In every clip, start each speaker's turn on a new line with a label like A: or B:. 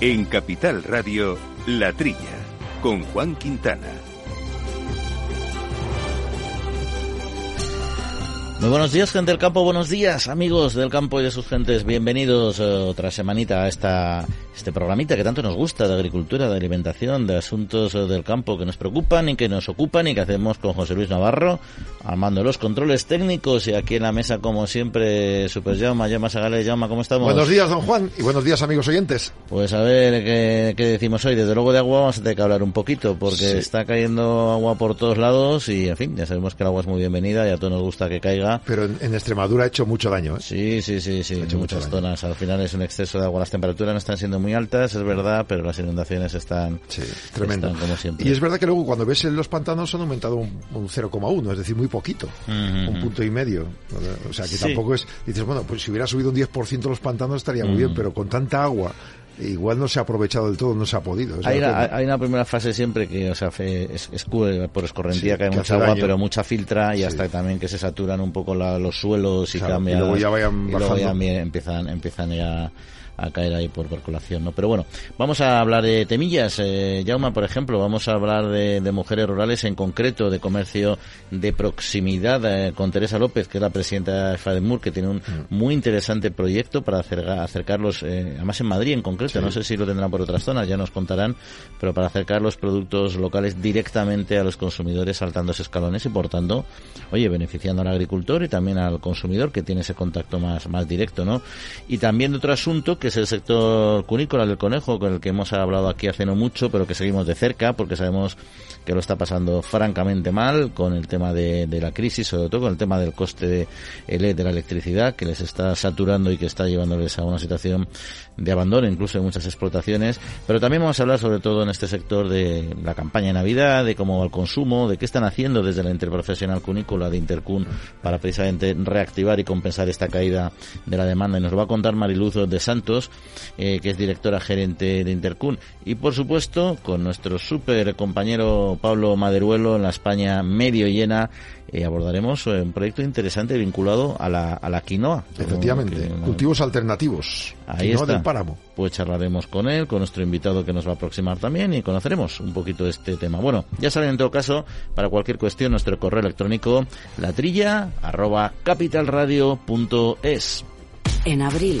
A: En Capital Radio, La Trilla, con Juan Quintana.
B: Muy buenos días, gente del campo. Buenos días, amigos del campo y de sus gentes. Bienvenidos eh, otra semanita a esta este programita que tanto nos gusta de agricultura, de alimentación, de asuntos eh, del campo que nos preocupan y que nos ocupan y que hacemos con José Luis Navarro, armando los controles técnicos y aquí en la mesa, como siempre, Super Llama, Llama Sagales, Llama, ¿cómo estamos?
C: Buenos días, don Juan, y buenos días, amigos oyentes.
B: Pues a ver ¿qué, qué, decimos hoy. Desde luego de agua vamos a tener que hablar un poquito, porque sí. está cayendo agua por todos lados y, en fin, ya sabemos que el agua es muy bienvenida y a todos nos gusta que caiga.
C: Pero en, en Extremadura ha hecho mucho daño, ¿eh?
B: Sí, sí, sí, sí, en muchas zonas. Al final es un exceso de agua. Las temperaturas no están siendo muy altas, es verdad, pero las inundaciones están,
C: sí, tremendo.
B: Están como siempre.
C: Y es verdad que luego cuando ves en los pantanos han aumentado un, un 0,1, es decir, muy poquito, uh -huh. un punto y medio. O sea, que sí. tampoco es, dices, bueno, pues si hubiera subido un 10% los pantanos estaría muy uh -huh. bien, pero con tanta agua igual no se ha aprovechado del todo, no se ha podido.
B: Hay una, hay una, primera fase siempre que, o sea, es, es por escorrentía sí, que hay mucha agua, daño. pero mucha filtra y sí. hasta también que se saturan un poco la, los suelos y
C: claro,
B: cambian.
C: Y luego ya vayan
B: y luego ya empiezan, empiezan ya a caer ahí por percolación, ¿no? Pero bueno, vamos a hablar de temillas, eh, Jauma, por ejemplo, vamos a hablar de, de, mujeres rurales, en concreto de comercio de proximidad eh, con Teresa López, que es la presidenta de FADEMUR, que tiene un mm. muy interesante proyecto para acercar, acercarlos, eh, además en Madrid en concreto, sí. no sé si lo tendrán por otras zonas, ya nos contarán, pero para acercar los productos locales directamente a los consumidores saltando esos escalones y por tanto, oye, beneficiando al agricultor y también al consumidor que tiene ese contacto más, más directo, ¿no? Y también de otro asunto que es el sector cunícola del conejo, con el que hemos hablado aquí hace no mucho, pero que seguimos de cerca porque sabemos que lo está pasando francamente mal con el tema de, la crisis, sobre todo con el tema del coste de, e de la electricidad, que les está saturando y que está llevándoles a una situación de abandono, incluso en muchas explotaciones. Pero también vamos a hablar sobre todo en este sector de la campaña de Navidad, de cómo va el consumo, de qué están haciendo desde la interprofesional cunícola de Intercun para precisamente reactivar y compensar esta caída de la demanda. Y nos va a contar Mariluz de Santos, eh, que es directora gerente de Intercun. Y por supuesto, con nuestro súper compañero Pablo Maderuelo en la España medio llena, eh, abordaremos un proyecto interesante vinculado a la, a la quinoa.
C: Efectivamente, que, cultivos alternativos.
B: Ahí
C: quinoa
B: está.
C: del páramo.
B: Pues charlaremos con él, con nuestro invitado que nos va a aproximar también y conoceremos un poquito de este tema. Bueno, ya saben en todo caso, para cualquier cuestión, nuestro correo electrónico latrilla arroba capitalradio.es.
D: En abril,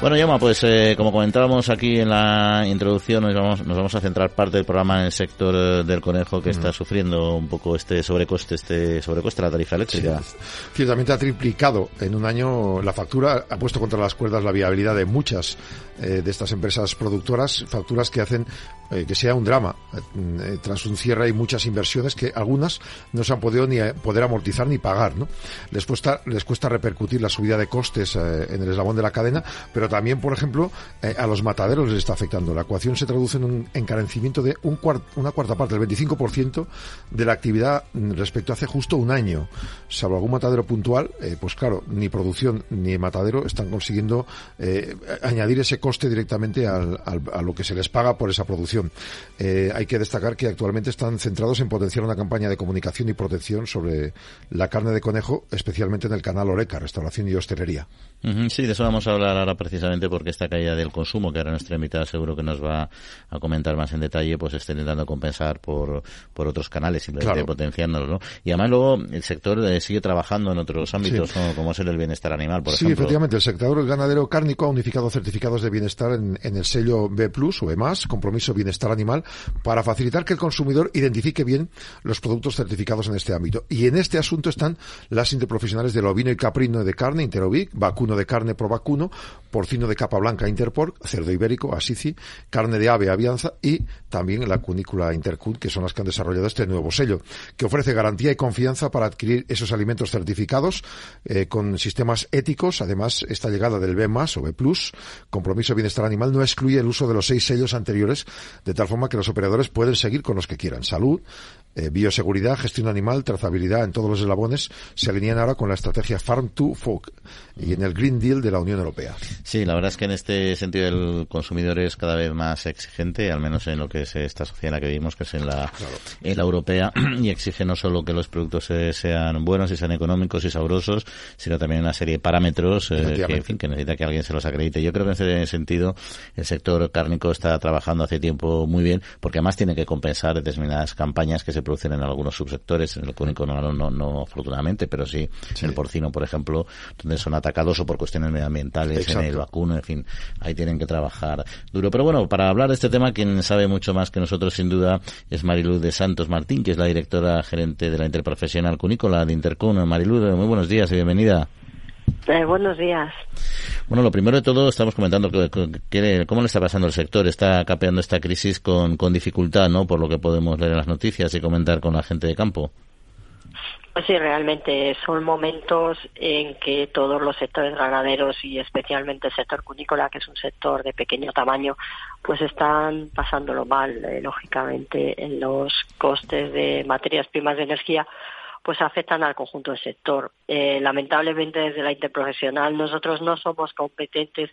B: Bueno, Yoma, pues eh, como comentábamos aquí en la introducción, nos vamos, nos vamos a centrar parte del programa en el sector eh, del conejo que mm. está sufriendo un poco este sobrecoste, este sobrecoste la tarifa eléctrica.
C: Sí, ciertamente ha triplicado en un año la factura, ha puesto contra las cuerdas la viabilidad de muchas eh, de estas empresas productoras, facturas que hacen eh, que sea un drama. Eh, tras un cierre hay muchas inversiones que algunas no se han podido ni poder amortizar ni pagar, ¿no? Les cuesta, les cuesta repercutir la subida de costes en el eslabón de la cadena, pero también, por ejemplo, a los mataderos les está afectando. La ecuación se traduce en un encarecimiento de un cuart, una cuarta parte, del 25% de la actividad respecto a hace justo un año. Salvo algún matadero puntual, pues claro, ni producción ni matadero están consiguiendo añadir ese coste directamente al, a lo que se les paga por esa producción. Eh, hay que destacar que actualmente están centrados en potenciar una campaña de comunicación y protección sobre la carne de conejo, especialmente en el canal Oreca, restauración y hostelería.
B: Uh -huh, sí, de eso vamos a hablar ahora precisamente porque esta caída del consumo, que ahora nuestra invitada seguro que nos va a comentar más en detalle, pues está intentando compensar por, por otros canales, simplemente claro. potenciándolo, ¿no? Y además luego el sector eh, sigue trabajando en otros ámbitos, sí. como, como es el bienestar animal, por
C: sí,
B: ejemplo.
C: Sí, efectivamente, el sector ganadero cárnico ha unificado certificados de bienestar en, en el sello B+, o E+, Compromiso Bienestar bienestar animal para facilitar que el consumidor identifique bien los productos certificados en este ámbito. Y en este asunto están las interprofesionales del ovino y caprino de carne, Interovic, vacuno de carne pro vacuno, porcino de capa blanca Interporc, cerdo ibérico, Asici, carne de ave Avianza y también la cunícula Intercut, que son las que han desarrollado este nuevo sello, que ofrece garantía y confianza para adquirir esos alimentos certificados eh, con sistemas éticos. Además, esta llegada del B+, o B+, compromiso de bienestar animal, no excluye el uso de los seis sellos anteriores, de tal forma que los operadores pueden seguir con los que quieran. Salud, eh, bioseguridad, gestión animal, trazabilidad en todos los eslabones se alinean ahora con la estrategia Farm to Fork y en el Green Deal de la Unión Europea.
B: Sí, la verdad es que en este sentido el consumidor es cada vez más exigente, al menos en lo que es esta sociedad en la que vivimos, que es en la, en la europea, y exige no solo que los productos sean buenos y sean económicos y sabrosos, sino también una serie de parámetros eh, que, en fin, que necesita que alguien se los acredite. Yo creo que en ese sentido el sector cárnico está trabajando hace tiempo muy bien, porque además tiene que compensar determinadas campañas que se producen en algunos subsectores, en el cúnico no, no, no, afortunadamente, pero sí, en el porcino, por ejemplo, donde son atacados o por cuestiones medioambientales, en el vacuno, en fin, ahí tienen que trabajar duro. Pero bueno, para hablar de este tema, quien sabe mucho más que nosotros, sin duda, es Mariluz de Santos Martín, que es la directora gerente de la Interprofesional Cunícola de Intercun. Mariluz, muy buenos días y bienvenida.
E: Eh, buenos días.
B: Bueno, lo primero de todo, estamos comentando que, cómo le está pasando el sector. Está capeando esta crisis con, con dificultad, ¿no? Por lo que podemos leer en las noticias y comentar con la gente de campo.
E: Pues sí, realmente son momentos en que todos los sectores ganaderos y especialmente el sector cunícola, que es un sector de pequeño tamaño, pues están pasándolo mal, eh, lógicamente, en los costes de materias primas de energía pues afectan al conjunto del sector. Eh, lamentablemente desde la interprofesional nosotros no somos competentes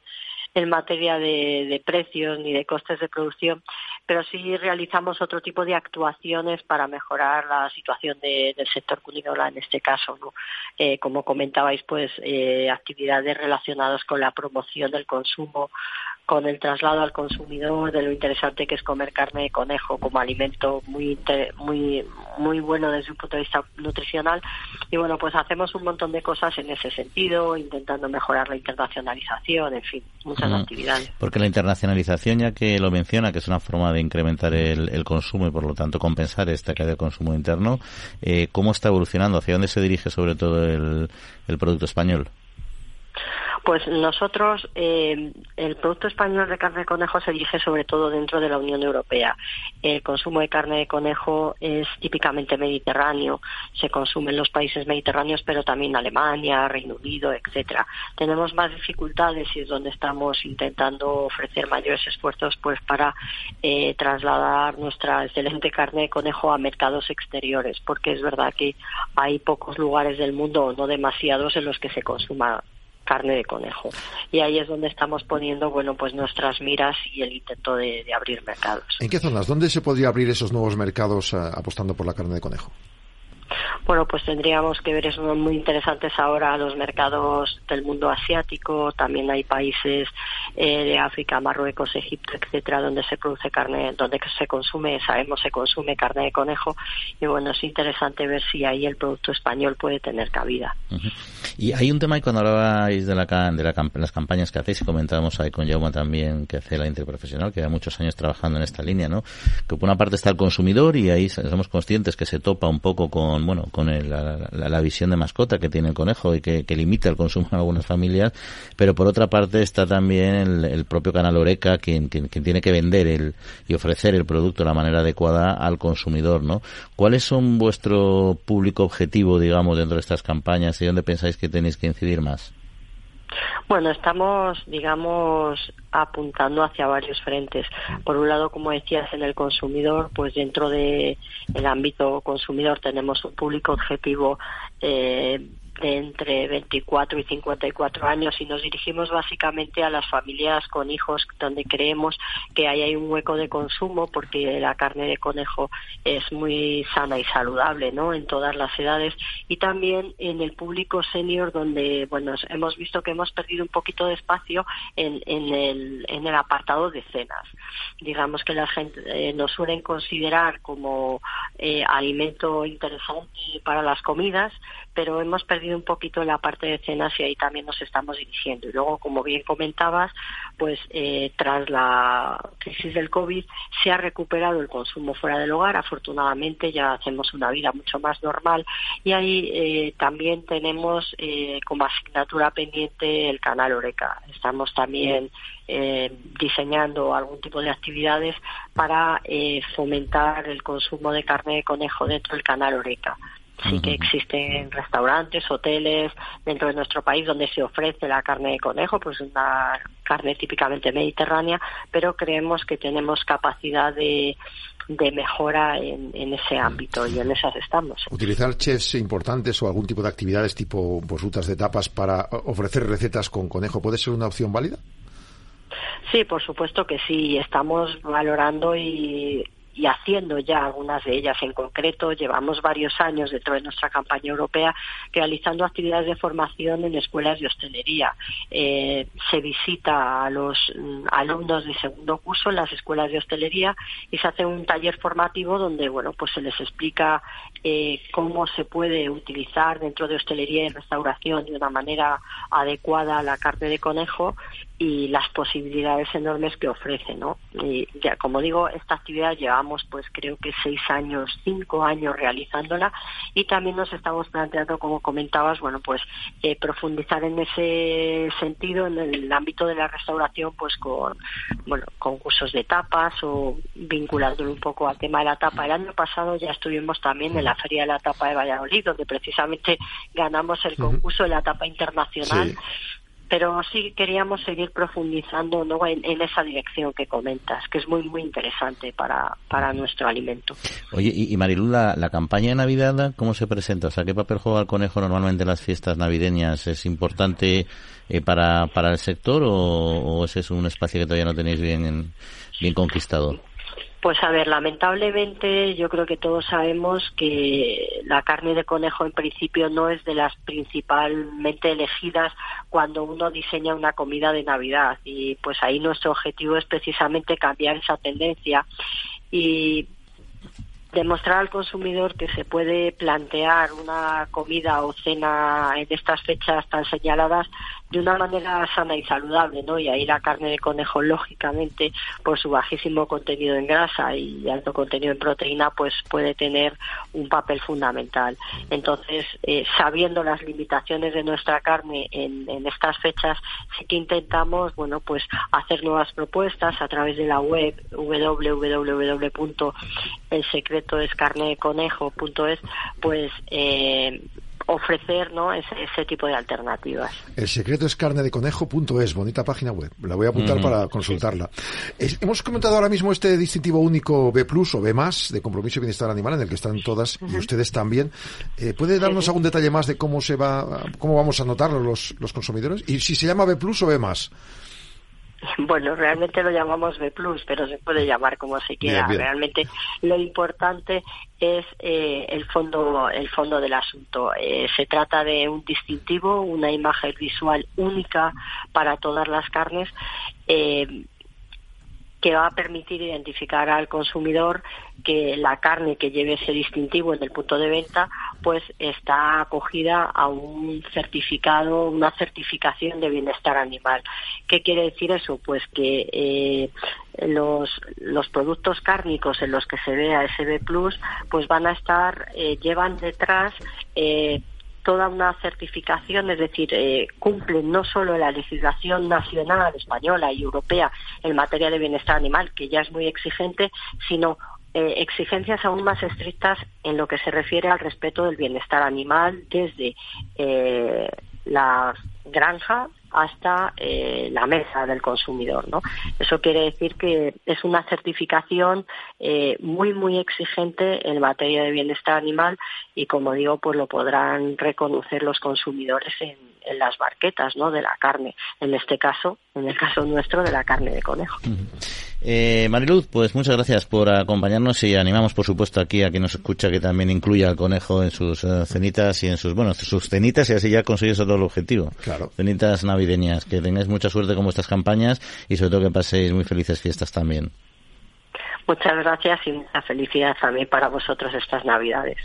E: en materia de, precios ni de costes de producción, pero sí realizamos otro tipo de actuaciones para mejorar la situación del sector cunícola en este caso. ¿no? Eh, como comentabais, pues eh, actividades relacionadas con la promoción del consumo con el traslado al consumidor de lo interesante que es comer carne de conejo como alimento muy muy muy bueno desde un punto de vista nutricional y bueno pues hacemos un montón de cosas en ese sentido intentando mejorar la internacionalización en fin muchas actividades
B: porque la internacionalización ya que lo menciona que es una forma de incrementar el, consumo y por lo tanto compensar esta caída de consumo interno eh, cómo está evolucionando hacia dónde se dirige sobre todo el producto español
E: pues nosotros, eh, el Producto Español de Carne de Conejo se dirige sobre todo dentro de la Unión Europea. El consumo de carne de conejo es típicamente mediterráneo, se consume en los países mediterráneos, pero también Alemania, Reino Unido, etcétera. Tenemos más dificultades y es donde estamos intentando ofrecer mayores esfuerzos pues para eh, trasladar nuestra excelente carne de conejo a mercados exteriores, porque es verdad que hay pocos lugares del mundo, no demasiados, en los que se consuma carne de conejo. Y ahí es donde estamos poniendo, bueno, pues nuestras miras y el intento de, abrir mercados.
C: ¿En qué zonas? ¿Dónde se podría abrir esos nuevos mercados eh, apostando por la carne de conejo?
E: Bueno, pues tendríamos que ver, es muy interesantes ahora los mercados del mundo asiático, también hay países eh, de África, Marruecos, Egipto, etcétera, donde se produce carne, donde se consume, sabemos se consume carne de conejo, y bueno, es interesante ver si ahí el producto español puede tener cabida.
B: Y hay un tema, y cuando hablabais de, la, de las campañas que hacéis, y comentábamos ahí con Jauma también, que hace la interprofesional, que lleva muchos años trabajando en esta línea, ¿no? Que por una parte está el consumidor, y ahí somos conscientes que se topa un poco con, bueno, con la, visión de mascota que tiene el conejo y que, limita el consumo en algunas familias, pero por otra parte está también el, propio canal Oreca quien, quien, tiene que vender el, y ofrecer el producto de la manera adecuada al consumidor, ¿no? ¿Cuáles son vuestro público objetivo, digamos, dentro de estas campañas y dónde pensáis que tenéis que incidir más?
E: Bueno, estamos, digamos, apuntando hacia varios frentes. Por un lado, como decías, en el consumidor, pues dentro de el ámbito consumidor tenemos un público objetivo eh, de entre 24 y 54 años y nos dirigimos básicamente a las familias con hijos donde creemos que ahí hay un hueco de consumo porque la carne de conejo es muy sana y saludable ¿no? en todas las edades y también en el público senior donde bueno hemos visto que hemos perdido un poquito de espacio en, en, el, en el apartado de cenas digamos que la gente eh, nos suelen considerar como eh, alimento interesante para las comidas pero hemos perdido un poquito la parte de cenas y ahí también nos estamos dirigiendo. Y luego, como bien comentabas, pues eh, tras la crisis del COVID se ha recuperado el consumo fuera del hogar. Afortunadamente ya hacemos una vida mucho más normal y ahí eh, también tenemos eh, como asignatura pendiente el canal Oreca. Estamos también diseñando algún tipo de actividades para fomentar el consumo de carne de conejo dentro del canal Oreca. Sí que existen restaurantes, hoteles dentro de nuestro país donde se ofrece la carne de conejo, pues una carne típicamente mediterránea, pero creemos que tenemos capacidad de, de mejora en, ese ámbito y en esas estamos.
C: ¿Utilizar chefs importantes o algún tipo de actividades tipo pues, rutas de tapas para ofrecer recetas con conejo puede ser una opción válida?
E: Sí, por supuesto que sí. Estamos valorando y y haciendo ya algunas de ellas en concreto. Llevamos varios años dentro de nuestra campaña europea realizando actividades de formación en escuelas de hostelería. Eh, se visita a los mm, alumnos de segundo curso en las escuelas de hostelería y se hace un taller formativo donde bueno pues se les explica eh, cómo se puede utilizar dentro de hostelería y restauración de una manera adecuada la carne de conejo y las posibilidades enormes que ofrece, ¿no? Y ya, como digo, esta actividad llevamos, pues creo que seis años, cinco años realizándola y también nos estamos planteando, como comentabas, bueno, pues eh, profundizar en ese sentido en el ámbito de la restauración, pues con, bueno, concursos de tapas o vinculándolo un poco al tema de la tapa. El año pasado ya estuvimos también en la Feria de la Tapa de Valladolid, donde precisamente ganamos el concurso de la tapa internacional pero sí queríamos seguir profundizando en, esa dirección que comentas, que es muy, muy interesante para, para nuestro alimento.
B: Oye, y, y Marilu, la, campaña de Navidad, ¿cómo se presenta? O sea, ¿qué papel juega el conejo normalmente en las fiestas navideñas? ¿Es importante eh, para, para el sector o, o, ese es un espacio que todavía no tenéis bien, bien conquistado?
E: Pues a ver, lamentablemente yo creo que todos sabemos que la carne de conejo en principio no es de las principalmente elegidas cuando uno diseña una comida de Navidad. Y pues ahí nuestro objetivo es precisamente cambiar esa tendencia y demostrar al consumidor que se puede plantear una comida o cena en estas fechas tan señaladas de una manera sana y saludable, ¿no? Y ahí la carne de conejo, lógicamente, por su bajísimo contenido en grasa y alto contenido en proteína, pues puede tener un papel fundamental. Entonces, eh, sabiendo las limitaciones de nuestra carne en, estas fechas, sí que intentamos, bueno, pues hacer nuevas propuestas a través de la web www.elsecretoescarnedeconejo.es, pues eh, ofrecer ¿no? ese, tipo de alternativas.
C: El secreto es carne de conejo.es, bonita página web. La voy a apuntar para consultarla. hemos comentado ahora mismo este distintivo único B Plus o B más de compromiso y bienestar animal en el que están todas y ustedes también. Eh, ¿Puede darnos algún detalle más de cómo se va, cómo vamos a notarlo los, los consumidores? Y si se llama B Plus o B más.
E: Bueno, realmente lo llamamos B+, pero se puede llamar como se quiera. Realmente lo importante es eh, el fondo el fondo del asunto. Eh, se trata de un distintivo, una imagen visual única para todas las carnes. Eh, que va a permitir identificar al consumidor que la carne que lleve ese distintivo en el punto de venta pues está acogida a un certificado, una certificación de bienestar animal. ¿Qué quiere decir eso? Pues que eh, los, los productos cárnicos en los que se vea SB Plus pues van a estar, eh, llevan detrás eh, toda una certificación, es decir, eh, cumplen no solo la legislación nacional, española y europea en materia de bienestar animal, que ya es muy exigente, sino eh, exigencias aún más estrictas en lo que se refiere al respeto del bienestar animal desde eh, la granja hasta eh, la mesa del consumidor. ¿no? Eso quiere decir que es una certificación eh, muy, muy exigente en materia de bienestar animal y, como digo, pues lo podrán reconocer los consumidores en, en las barquetas ¿no? de la carne, en este caso, en el caso nuestro, de la carne de conejo.
B: Eh, Mariluz, pues muchas gracias por acompañarnos y animamos, por supuesto, aquí a quien nos escucha que también incluya al conejo en sus eh, cenitas y en sus, bueno, sus cenitas y así ya consigues todo el objetivo.
C: Claro.
B: Cenitas navideñas. Que tengáis mucha suerte con vuestras campañas y sobre todo que paséis muy felices fiestas también.
E: Muchas gracias y mucha felicidad también para vosotros estas Navidades.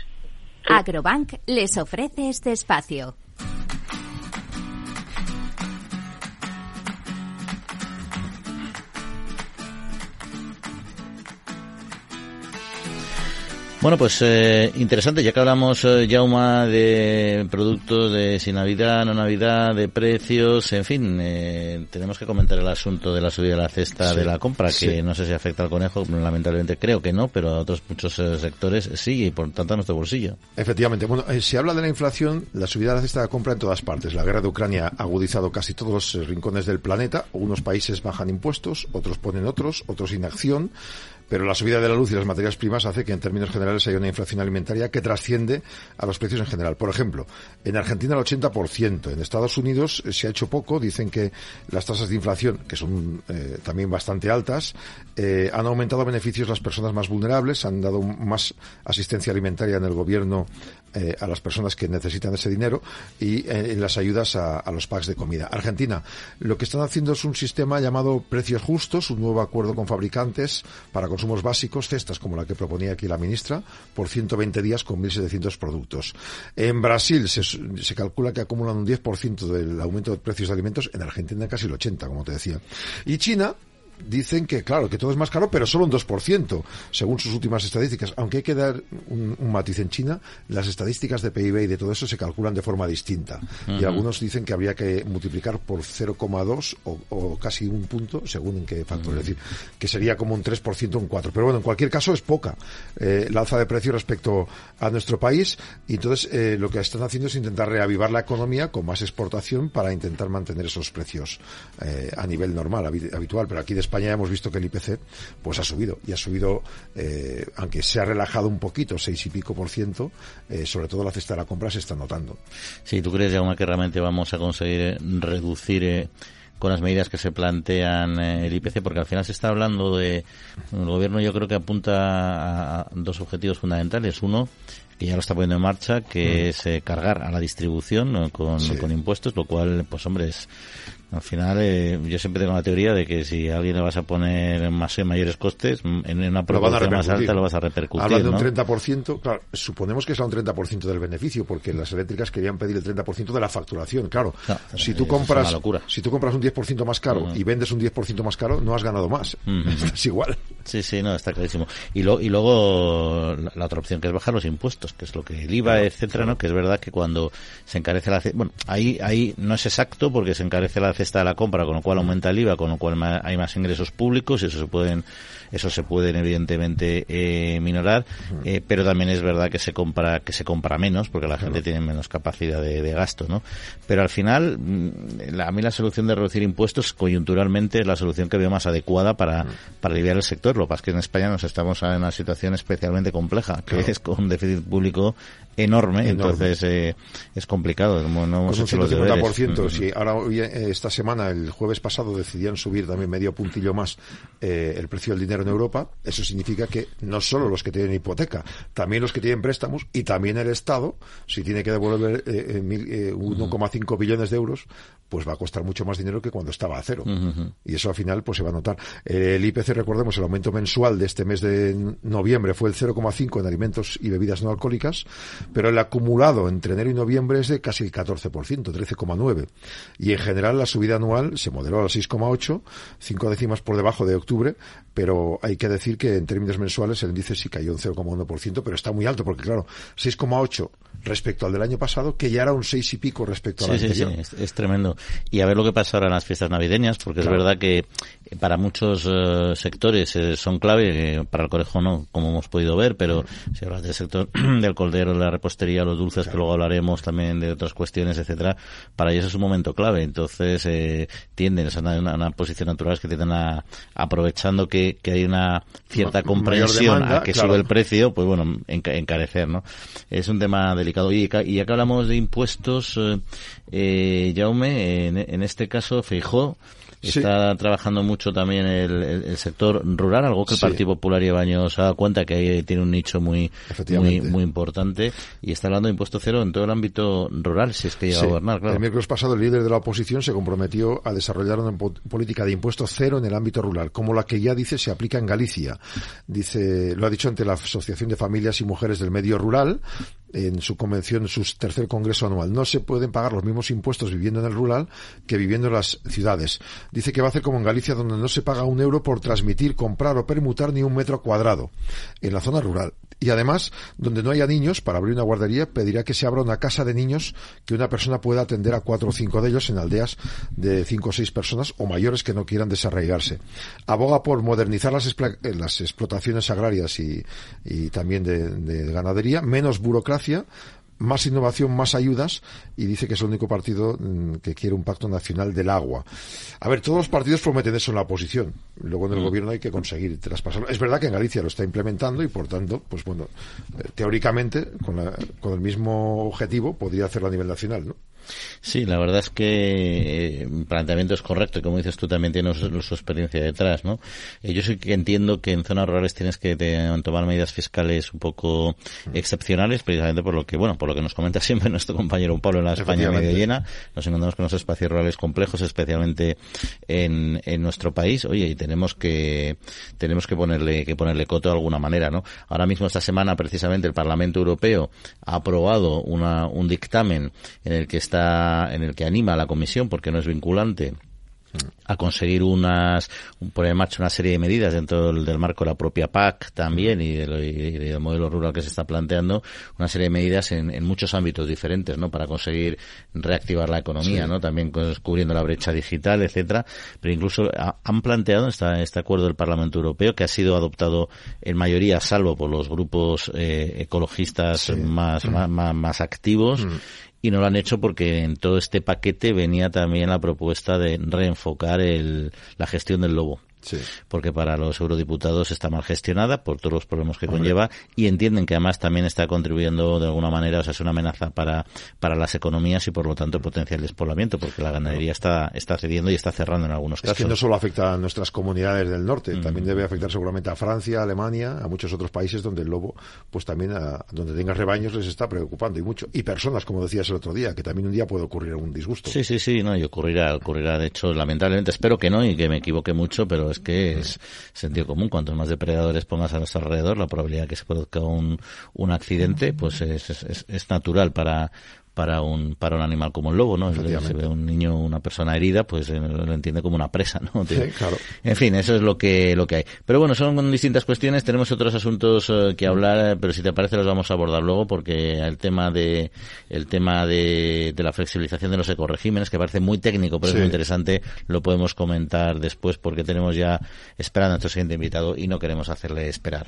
F: Agrobank les ofrece este espacio.
B: Bueno, pues eh, interesante, ya que hablamos, eh, Jauma, de productos de sin Navidad, no Navidad, de precios, en fin, eh, tenemos que comentar el asunto de la subida de la cesta de la compra, que no sé si afecta al conejo, lamentablemente creo que no, pero a otros muchos eh, sectores sí, y por tanto a nuestro bolsillo.
C: Efectivamente, bueno, eh, se habla de la inflación, la subida de la cesta de la compra en todas partes. La guerra de Ucrania ha agudizado casi todos los rincones del planeta. Unos países bajan impuestos, otros ponen otros, otros inacción pero la subida de la luz y las materias primas hace que en términos generales haya una inflación alimentaria que trasciende a los precios en general. Por ejemplo, en Argentina el 80%, en Estados Unidos eh, se ha hecho poco, dicen que las tasas de inflación, que son eh, también bastante altas, eh, han aumentado beneficios las personas más vulnerables, han dado más asistencia alimentaria en el gobierno eh, a las personas que necesitan ese dinero y eh, las ayudas a, a, los packs de comida. Argentina, lo que están haciendo es un sistema llamado precios justos, un nuevo acuerdo con fabricantes para consumos básicos, cestas como la que proponía aquí la ministra, por 120 días con 1.700 productos. En Brasil se, se calcula que acumulan un 10% del aumento de precios de alimentos, en Argentina casi el 80%, como te decía. Y China, dicen que, claro, que todo es más caro, pero solo un 2%, según sus últimas estadísticas. Aunque hay que dar un, un matiz en China, las estadísticas de PIB y de todo eso se calculan de forma distinta. Uh -huh. Y algunos dicen que habría que multiplicar por 0,2 o, o, casi un punto, según en qué factor. Uh -huh. Es decir, que sería como un 3% o un 4%. Pero bueno, en cualquier caso es poca eh, la alza de precios respecto a nuestro país. Y entonces eh, lo que están haciendo es intentar reavivar la economía con más exportación para intentar mantener esos precios eh, a nivel normal, habitual. Pero aquí España hemos visto que el IPC pues ha subido y ha subido, eh, aunque se ha relajado un poquito, seis y pico por ciento, eh, sobre todo la cesta de la compra se está notando.
B: Sí, ¿tú crees, Jaume, que realmente vamos a conseguir reducir eh, con las medidas que se plantean el IPC? Porque al final se está hablando de... El gobierno yo creo que apunta a dos objetivos fundamentales. Uno, que ya lo está poniendo en marcha, que mm. es eh, cargar a la distribución con, sí. con impuestos, lo cual, pues hombre, es al final, eh, yo siempre tengo la teoría de que si a alguien le vas a poner más y mayores costes, en una proporción más alta lo vas a repercutir.
C: Habla de un
B: ¿no?
C: 30%, claro, suponemos que sea un 30% del beneficio, porque las eléctricas querían pedir el 30% de la facturación. Claro, no, si tú compras si tú compras un 10% más caro y vendes un 10% más caro, no has ganado más. Uh -huh. Es igual.
B: Sí, sí, no, está clarísimo. Y, lo, y luego la, la, otra opción que es bajar los impuestos, que es lo que el IVA, etcétera, ¿no? Que es verdad que cuando se encarece la... Bueno, ahí, ahí no es exacto porque se encarece la cesta de la compra, con lo cual aumenta el IVA, con lo cual hay más ingresos públicos y eso se pueden, eso se pueden evidentemente eh, minorar, eh, pero también es verdad que se compra, que se compra menos porque la gente tiene menos capacidad de, de, gasto, ¿no? Pero al final, la, a mí la solución de reducir impuestos coyunturalmente es la solución que veo más adecuada para, para aliviar el sector. Lo que pasa es que en España nos estamos en una situación especialmente compleja, que claro. es con un déficit público enorme, enorme. entonces eh, es complicado. No hemos
C: Con un 150%, si ahora hoy, eh, semana, el jueves pasado, decidían subir también medio puntillo más eh, el precio del dinero en Europa, eso significa que no solo los que tienen hipoteca, también los que tienen préstamos y también el Estado, si tiene que devolver eh, eh, 1,5 billones de euros, pues va a costar mucho más dinero que cuando estaba a cero. Uh -huh. Y eso al final pues se va a notar. El IPC, recordemos, el aumento mensual de este mes de noviembre fue el 0,5 en alimentos y bebidas no alcohólicas, pero el acumulado entre enero y noviembre es de casi el 14%, 13,9%. Y en general la subida anual se moderó a las 6,8, cinco décimas por debajo de octubre, pero hay que decir que en términos mensuales el índice sí cayó un 0,1%, pero está muy alto porque claro, 6,8 respecto al del año pasado, que ya era un 6 y pico respecto al
B: sí,
C: anterior.
B: Sí, sí, es, es, tremendo. Y a ver lo que pasa ahora en las fiestas navideñas, porque claro. es verdad que para muchos uh, sectores eh, son clave, eh, para el conejo no, como hemos podido ver, pero si hablas del sector del coldero, de la repostería, los dulces, claro. que luego hablaremos también de otras cuestiones, etcétera, para ellos es un momento clave. Entonces eh, tienden, es una, una, una, posición natural es que tienden a, aprovechando que, que hay una cierta comprensión demanda, a que claro. sube el precio, pues bueno, encarecer, ¿no? Es un tema delicado. Y, y ya que hablamos de impuestos, eh, Jaume, en, en este caso, Feijó, Está sí. trabajando mucho también el, el, el, sector rural, algo que el sí. Partido Popular lleva años se ha dado cuenta que ahí tiene un nicho muy, muy, muy importante y está hablando de impuesto cero en todo el ámbito rural, si es que llega sí. a gobernar, claro.
C: El miércoles pasado el líder de la oposición se comprometió a desarrollar una política de impuesto cero en el ámbito rural, como la que ya dice se aplica en Galicia. Dice, lo ha dicho ante la Asociación de Familias y Mujeres del Medio Rural, en su convención, en su tercer congreso anual. No se pueden pagar los mismos impuestos viviendo en el rural que viviendo en las ciudades. Dice que va a hacer como en Galicia, donde no se paga un euro por transmitir, comprar o permutar ni un metro cuadrado en la zona rural. Y además, donde no haya niños, para abrir una guardería, pedirá que se abra una casa de niños que una persona pueda atender a cuatro o cinco de ellos en aldeas de cinco o seis personas o mayores que no quieran desarraigarse. Aboga por modernizar las, eh, las explotaciones agrarias y, también de ganadería, menos burocracia, más innovación, más ayudas, y dice que es el único partido mm, que quiere un pacto nacional del agua. A ver, todos los partidos prometen eso en la oposición. Luego en el mm. gobierno hay que conseguir traspasarlo. Es verdad que en Galicia lo está implementando y, por tanto, pues bueno, eh, teóricamente, con, con el mismo objetivo, podría hacerlo a nivel nacional, ¿no?
B: Sí, la verdad es que el eh, planteamiento es correcto y como dices tú también tienes su, experiencia detrás, ¿no? Eh, yo sí que entiendo que en zonas rurales tienes que tomar medidas fiscales un poco excepcionales precisamente por lo que, bueno, por lo que nos comenta siempre nuestro compañero Pablo en la España medio llena. Nos encontramos con unos espacios rurales complejos, especialmente en, en nuestro país. Oye, y tenemos que, tenemos que ponerle, que ponerle coto de alguna manera, ¿no? Ahora mismo esta semana precisamente el Parlamento Europeo ha aprobado una, un dictamen en el que está en el que anima a la Comisión, porque no es vinculante, a conseguir unas poner en marcha una serie de medidas dentro del, marco de la propia PAC también y, del modelo rural que se está planteando una serie de medidas en, muchos ámbitos diferentes no para conseguir reactivar la economía no también cubriendo la brecha digital etcétera. Pero incluso han planteado esta, este acuerdo del Parlamento Europeo que ha sido adoptado en mayoría salvo por los grupos eh, ecologistas más, más, más, activos mm y no lo han hecho porque en todo este paquete venía también la propuesta de reenfocar el, la gestión del lobo. Porque para los eurodiputados está mal gestionada por todos los problemas que conlleva y entienden que además también está contribuyendo de alguna manera, o sea, es una amenaza para, para las economías y por lo tanto potencial despoblamiento, porque la ganadería está, está cediendo y está cerrando en algunos casos.
C: Es que no solo afecta a nuestras comunidades del norte, mm. también debe afectar seguramente a Francia, a Alemania, a muchos otros países donde el lobo, pues también a, donde tengas rebaños les está preocupando y mucho. Y personas, como decías el otro día, que también un día puede ocurrir algún disgusto.
B: Sí, sí, sí, no, y ocurrirá, ocurrirá. De hecho, lamentablemente, espero que no y que me equivoque mucho, pero es que es sentido común. Cuantos más depredadores pongas a nuestro alrededor, la probabilidad de que se produzca un, un accidente, pues es, es, es natural para, para un para un animal como el lobo, ¿no? Si ve un niño, una persona herida, pues eh, lo entiende como una presa, ¿no?
C: claro.
B: En fin, eso es lo que lo que hay. Pero bueno, son distintas cuestiones. Tenemos otros asuntos eh, que hablar, pero si te parece los vamos a abordar luego, porque el tema de el tema de, de la flexibilización de los ecoregímenes, que parece muy técnico, pero es muy interesante, lo podemos comentar después, porque tenemos ya esperando a nuestro siguiente invitado y no queremos hacerle esperar.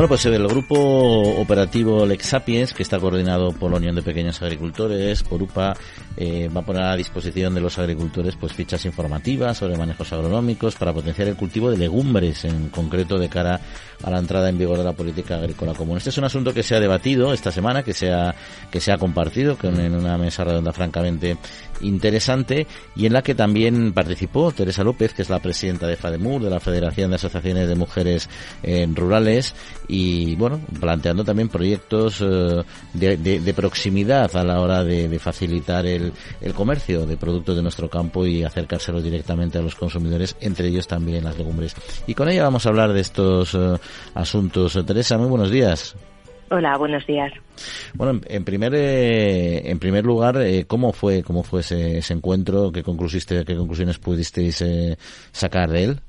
B: Bueno, pues el grupo operativo Lex Sapiens, que está coordinado por la Unión de Pequeños Agricultores, por UPA, eh, va a poner a disposición de los agricultores pues fichas informativas sobre manejos agronómicos para potenciar el cultivo de legumbres, en concreto de cara a la entrada en vigor de la política agrícola común. Este es un asunto que se ha debatido esta semana, que se ha, que se ha compartido en una mesa redonda francamente interesante y en la que también participó Teresa López, que es la presidenta de FADEMUR, de la Federación de Asociaciones de Mujeres eh, Rurales, y bueno, planteando también proyectos eh, de, proximidad a la hora de, facilitar el, el, comercio de productos de nuestro campo y acercárselos directamente a los consumidores, entre ellos también las legumbres. Y con ella vamos a hablar de estos eh, asuntos. Teresa, muy buenos días.
E: Hola, buenos días.
B: Bueno, en primer eh, en primer lugar, eh, ¿cómo fue cómo fue ese, encuentro? ¿Qué conclusiste, qué conclusiones pudisteis eh, sacar de él?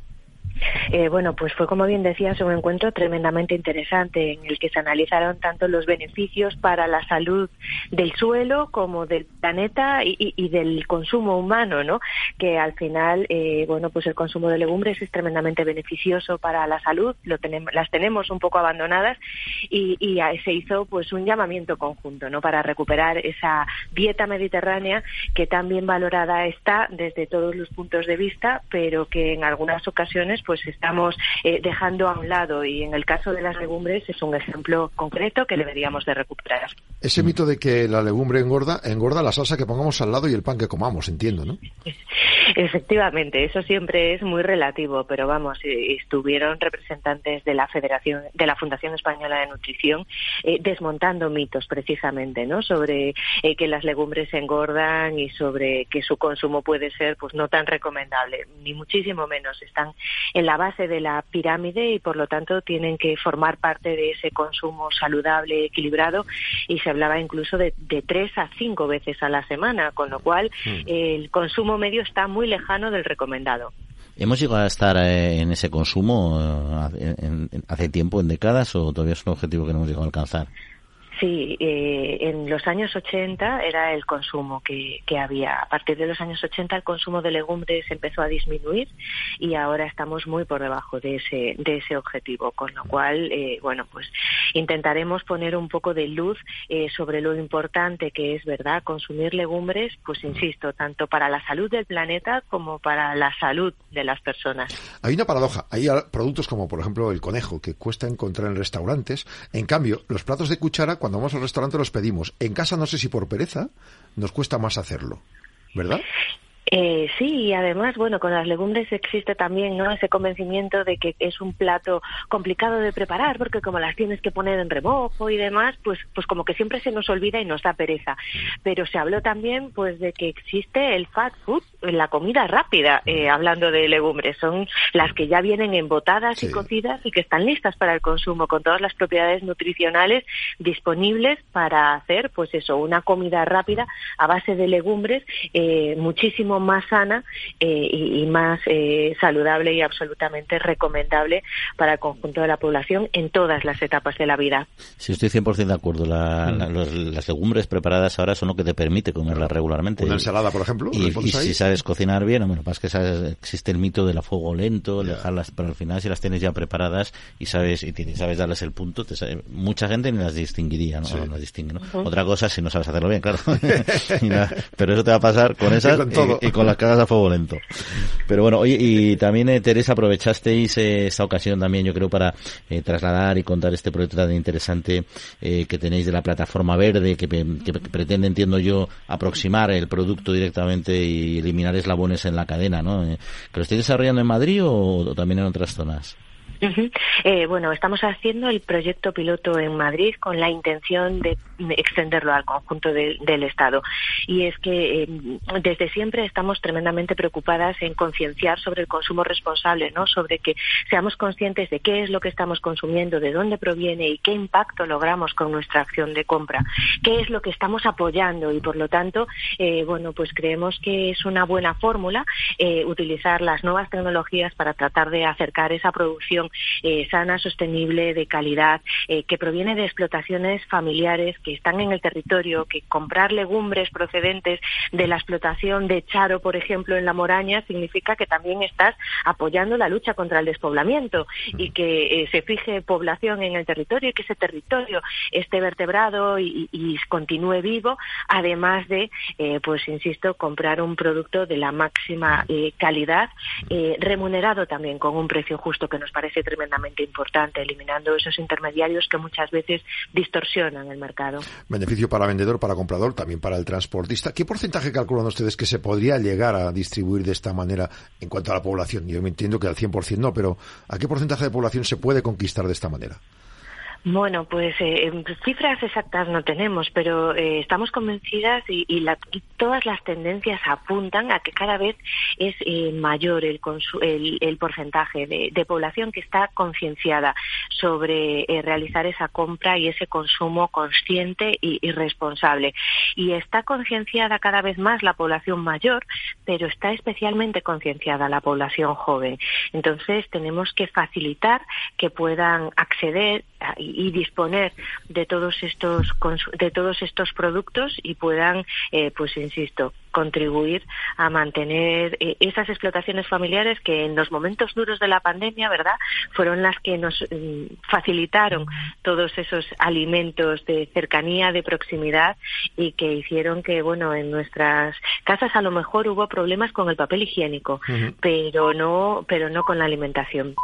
G: Eh, bueno, pues fue como bien decías un encuentro tremendamente interesante en el que se analizaron tanto los beneficios para la salud del suelo como del planeta y, del consumo humano, ¿no? Que al final, eh, bueno, pues el consumo de legumbres es tremendamente beneficioso para la salud, lo las tenemos un poco abandonadas y, y se hizo pues un llamamiento conjunto, ¿no? Para recuperar esa dieta mediterránea que tan bien valorada está desde todos los puntos de vista, pero que en algunas ocasiones pues estamos eh, dejando a un lado y en el caso de las legumbres es un ejemplo concreto que deberíamos de recuperar.
C: Ese mito de que la legumbre engorda, engorda la salsa que pongamos al lado y el pan que comamos, entiendo, ¿no?
G: Efectivamente, eso siempre es muy relativo, pero vamos, eh, estuvieron representantes de la Federación, de la Fundación Española de Nutrición, eh, desmontando mitos precisamente, ¿no? Sobre que las legumbres engordan y sobre que su consumo puede ser, pues, no tan recomendable, ni muchísimo menos. Están en la base de la pirámide y por lo tanto tienen que formar parte de ese consumo saludable, equilibrado y se hablaba incluso de, tres a cinco veces a la semana, con lo cual mm. el consumo medio está muy lejano del recomendado.
B: ¿Hemos llegado a estar eh, en ese consumo eh, hace tiempo, en décadas, o todavía es un objetivo que no hemos llegado a alcanzar?
G: Sí, eh, en los años 80 era el consumo que, que, había. A partir de los años 80 el consumo de legumbres empezó a disminuir y ahora estamos muy por debajo de ese, de ese objetivo, con lo cual, eh, bueno, pues intentaremos poner un poco de luz eh, sobre lo importante que es, ¿verdad?, consumir legumbres, pues insisto, tanto para la salud del planeta como para la salud de las personas.
C: Hay una paradoja. Hay productos como, por ejemplo, el conejo, que cuesta encontrar en restaurantes. En cambio, los platos de cuchara, cuando cuando vamos al restaurante los pedimos. En casa no sé si por pereza nos cuesta más hacerlo, ¿verdad?
G: Eh, sí, y además, bueno, con las legumbres existe también ¿no? ese convencimiento de que es un plato complicado de preparar, porque como las tienes que poner en remojo y demás, pues, pues como que siempre se nos olvida y nos da pereza. Pero se habló también pues de que existe el fast food, la comida rápida, eh, hablando de legumbres. Son las que ya vienen embotadas y cocidas y que están listas para el consumo, con todas las propiedades nutricionales disponibles para hacer, pues eso, una comida rápida a base de legumbres, eh, muchísimo más sana eh, y, más eh, saludable y absolutamente recomendable para el conjunto de la población en todas las etapas de la vida.
B: Sí, estoy 100% de acuerdo. Mm. las legumbres preparadas ahora son lo que te permite comerlas regularmente.
C: Una ensalada, por ejemplo.
B: Y, si sabes cocinar bien, bueno, más que sabes, existe el mito del fuego lento, dejarlas para el final, si las tienes ya preparadas y sabes y sabes darles el punto, mucha gente ni las distinguiría, ¿no? las distingue, Otra cosa si no sabes hacerlo bien, claro. pero eso te va a pasar con esas y con las cagas a fuego lento. Pero bueno, oye, y también, eh, Teresa, aprovechasteis eh, esta ocasión también, yo creo, para eh, trasladar y contar este proyecto tan interesante que tenéis de la plataforma verde, que, pretende, entiendo yo, aproximar el producto directamente y eliminar eslabones en la cadena, ¿no? ¿Que lo estáis desarrollando en Madrid o también en otras zonas?
G: Eh, bueno, estamos haciendo el proyecto piloto en Madrid con la intención de extenderlo al conjunto del Estado. Y es que em, desde siempre estamos tremendamente preocupadas en concienciar sobre el consumo responsable, ¿no? Sobre que seamos conscientes de qué es lo que estamos consumiendo, de dónde proviene y qué impacto logramos con nuestra acción de compra, qué es lo que estamos apoyando y por lo tanto, eh, bueno, pues creemos que es una buena fórmula eh, utilizar las nuevas tecnologías para tratar de acercar esa producción eh, sana, sostenible, de calidad, eh, que proviene de explotaciones familiares que están en el territorio, que comprar legumbres procedentes de la explotación de Charo, por ejemplo, en la Moraña, significa que también estás apoyando la lucha contra el despoblamiento y que eh, se fije población en el territorio y que ese territorio esté vertebrado y, continúe vivo, además de, pues insisto, comprar un producto de la máxima calidad, remunerado también con un precio justo que nos parece tremendamente importante, eliminando esos intermediarios que muchas veces distorsionan el mercado.
C: Beneficio para vendedor, para comprador, también para el transportista. ¿Qué porcentaje calculan ustedes que se podría llegar a distribuir de esta manera en cuanto a la población? Yo me entiendo que al 100% no, pero ¿a qué porcentaje de población se puede conquistar de esta manera?
G: Bueno, pues eh, cifras exactas no tenemos, pero eh, estamos convencidas y, y, la, y, todas las tendencias apuntan a que cada vez es eh, mayor el, el, el, porcentaje de, población que está concienciada sobre eh, realizar esa compra y ese consumo consciente y, y responsable. Y está concienciada cada vez más la población mayor, pero está especialmente concienciada la población joven. Entonces tenemos que facilitar que puedan acceder y, y, disponer de todos estos de todos estos productos y puedan eh, pues insisto contribuir a mantener eh, esas explotaciones familiares que en los momentos duros de la pandemia verdad fueron las que nos eh, facilitaron todos esos alimentos de cercanía de proximidad y que hicieron que bueno en nuestras casas a lo mejor hubo problemas con el papel higiénico uh -huh. pero no pero no con la alimentación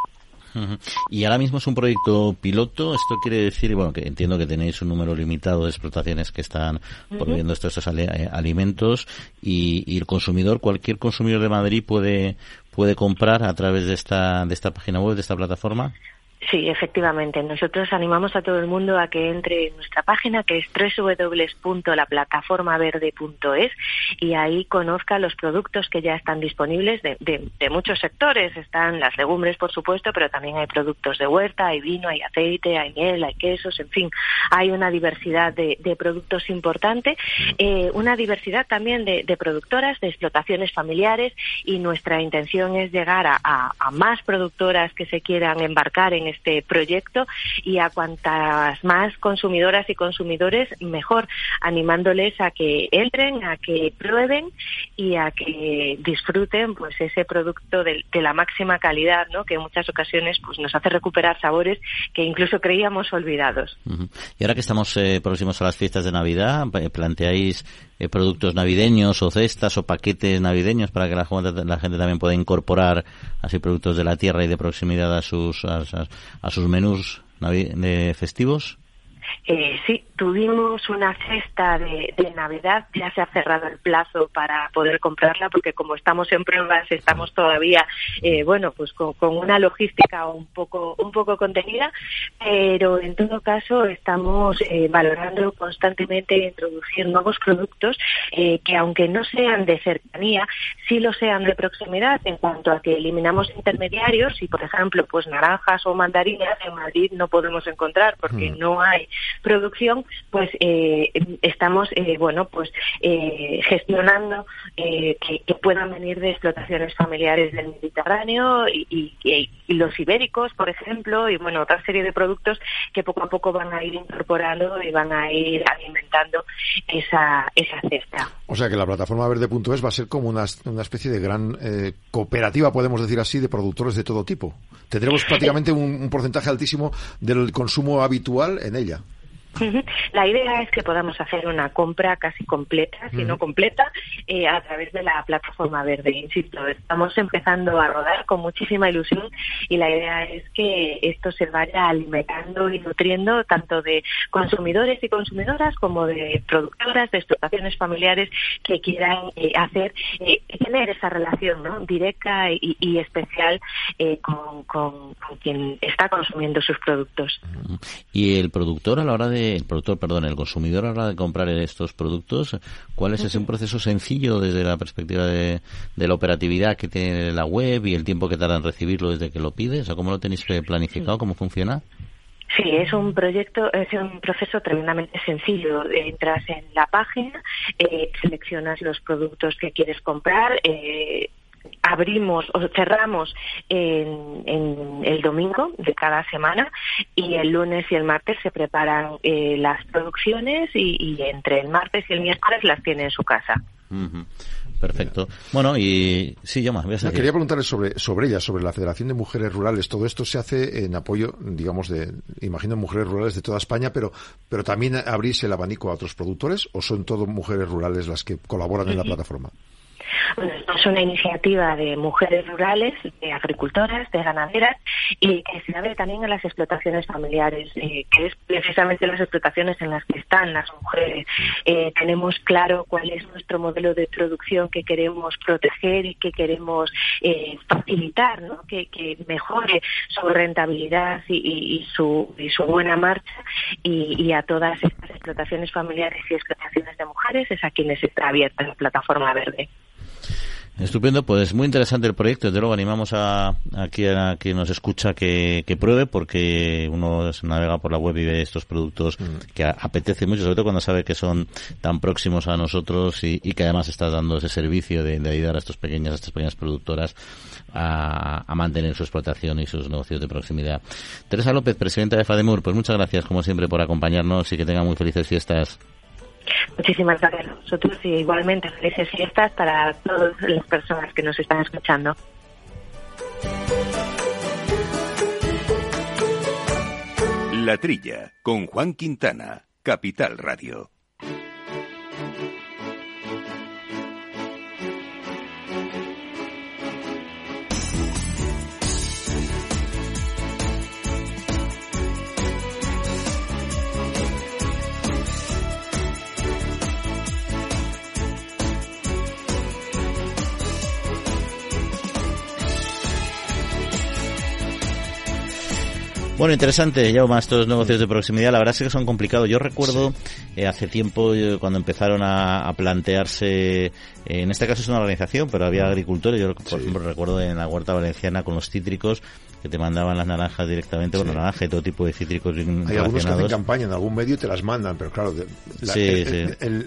B: y ahora mismo es un proyecto piloto. Esto quiere decir, bueno, que entiendo que tenéis un número limitado de explotaciones que están proveyendo estos, estos alimentos y, y, el consumidor, cualquier consumidor de Madrid puede puede comprar a través de esta de esta página web, de esta plataforma.
G: Sí, efectivamente. Nosotros animamos a todo el mundo a que entre en nuestra página que es www.laplataformaverde.es y ahí conozca los productos que ya están disponibles de, de, de, muchos sectores. Están las legumbres, por supuesto, pero también hay productos de huerta, hay vino, hay aceite, hay miel, hay quesos, en fin, hay una diversidad de, productos importante, eh, una diversidad también de, productoras, de explotaciones familiares y nuestra intención es llegar a más productoras que se quieran embarcar en este proyecto y a cuantas más consumidoras y consumidores mejor, animándoles a que entren, a que prueben y a que disfruten pues ese producto de, la máxima calidad, ¿no? Que en muchas ocasiones pues nos hace recuperar sabores que incluso creíamos olvidados.
B: Uh. Y ahora que estamos eh, próximos a las fiestas de Navidad, planteáis eh, productos navideños o cestas o paquetes navideños para que la gente, también pueda incorporar así productos de la tierra y de proximidad a sus sus menús festivos?
G: Eh, sí, tuvimos una cesta de, de, Navidad, ya se ha cerrado el plazo para poder comprarla porque como estamos en pruebas estamos todavía, eh, bueno, pues con, con, una logística un poco, un poco contenida, pero en todo caso estamos eh, valorando constantemente introducir nuevos productos eh, que aunque no sean de cercanía, sí lo sean de proximidad en cuanto a que eliminamos intermediarios y por ejemplo pues naranjas o mandarinas en Madrid no podemos encontrar porque mm. no hay producción, pues eh, estamos, eh, bueno, pues eh, gestionando que, que, puedan venir de explotaciones familiares del Mediterráneo y, y, y, los ibéricos, por ejemplo, y bueno, otra serie de productos que poco a poco van a ir incorporando y van a ir alimentando esa, esa cesta.
C: O sea que la plataforma verde.es va a ser como una, una especie de gran cooperativa, podemos decir así, de productores de todo tipo. Tendremos prácticamente un, un porcentaje altísimo del consumo habitual en ella.
G: La idea es que podamos hacer una compra casi completa, si no completa, eh, a través de la plataforma verde. Insisto, estamos empezando a rodar con muchísima ilusión y la idea es que esto se vaya alimentando y nutriendo tanto de consumidores y consumidoras como de productoras, de explotaciones familiares que quieran eh, hacer, eh, tener esa relación ¿no? directa y, y especial eh, con, con, con quien está consumiendo sus productos.
B: Y el productor a la hora de el productor, perdón, el consumidor a la hora de comprar estos productos, ¿cuál es ese un proceso sencillo desde la perspectiva de, de, la operatividad que tiene la web y el tiempo que tarda en recibirlo desde que lo pides? ¿O cómo lo tenéis planificado? ¿Cómo funciona?
G: Sí, es un proyecto, es un proceso tremendamente sencillo. Entras en la página, eh, seleccionas los productos que quieres comprar, eh, abrimos o cerramos en, en, el domingo de cada semana y el lunes y el martes se preparan eh, las producciones y, y, entre el martes y el miércoles las tiene en su casa.
B: Uh -huh. Perfecto. Bueno, y sí, yo más. Voy a
C: quería preguntarle sobre, sobre ella, sobre la Federación de Mujeres Rurales. Todo esto se hace en apoyo, digamos, de, imagino, mujeres rurales de toda España, pero, pero también abrís el abanico a otros productores o son todo mujeres rurales las que colaboran en la plataforma?
G: Bueno, es una iniciativa de mujeres rurales, de agricultoras, de ganaderas y que se abre también a las explotaciones familiares, eh, que es precisamente las explotaciones en las que están las mujeres. Eh, tenemos claro cuál es nuestro modelo de producción que queremos proteger y que queremos eh, facilitar, ¿no? que, que mejore su rentabilidad y, su, y su buena marcha y, a todas estas explotaciones familiares y explotaciones de mujeres es a quienes está abierta la plataforma verde.
B: Estupendo, pues muy interesante el proyecto. Desde luego animamos a, a, quien, a quien nos escucha que, que, pruebe porque uno se navega por la web y ve estos productos mm. que apetece mucho, sobre todo cuando sabe que son tan próximos a nosotros y, y que además está dando ese servicio de, de, ayudar a estos pequeñas, a estas pequeñas productoras a, a, mantener su explotación y sus negocios de proximidad. Teresa López, presidenta de FADEMUR, pues muchas gracias como siempre por acompañarnos y que tengan muy felices fiestas.
G: Muchísimas gracias a nosotros y igualmente felices fiestas para todas las personas que nos están escuchando.
A: La Trilla, con Juan Quintana, Capital Radio.
B: Bueno, interesante, ya más estos negocios de proximidad. La verdad es que son complicados. Yo recuerdo eh, hace tiempo eh, cuando empezaron a, plantearse, eh, en este caso es una organización, pero había agricultores. Yo, por ejemplo, recuerdo en la huerta valenciana con los cítricos que te mandaban las naranjas directamente, bueno, naranja y todo tipo de cítricos
C: Hay algunos que hacen campaña en algún medio y te las mandan, pero claro,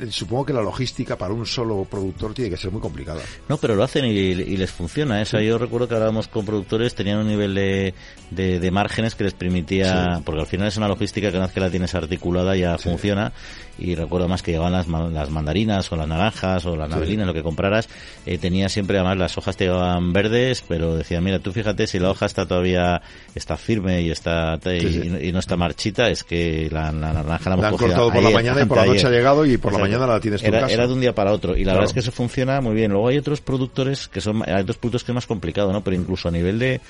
C: supongo que la logística para un solo productor tiene que ser muy complicada.
B: No, pero lo hacen y, les funciona. Eso yo recuerdo que hablábamos con productores, tenían un nivel de, de, márgenes que les permitía, porque al final es una logística que una vez que la tienes articulada ya funciona y recuerdo más que llevaban las, las mandarinas o las naranjas o las navelinas, lo que compraras, eh, tenía siempre además las hojas te llevaban verdes, pero decía, mira, tú fíjate si la hoja está todavía está firme y está y, no está marchita, es que la, naranja la,
C: hemos han cortado por la mañana y por la noche ha llegado y por la mañana la tienes
B: era,
C: casa.
B: era de un día para otro y la verdad es que eso funciona muy bien. Luego hay otros productores que son, hay otros productos que es más complicado, ¿no? Pero incluso a nivel de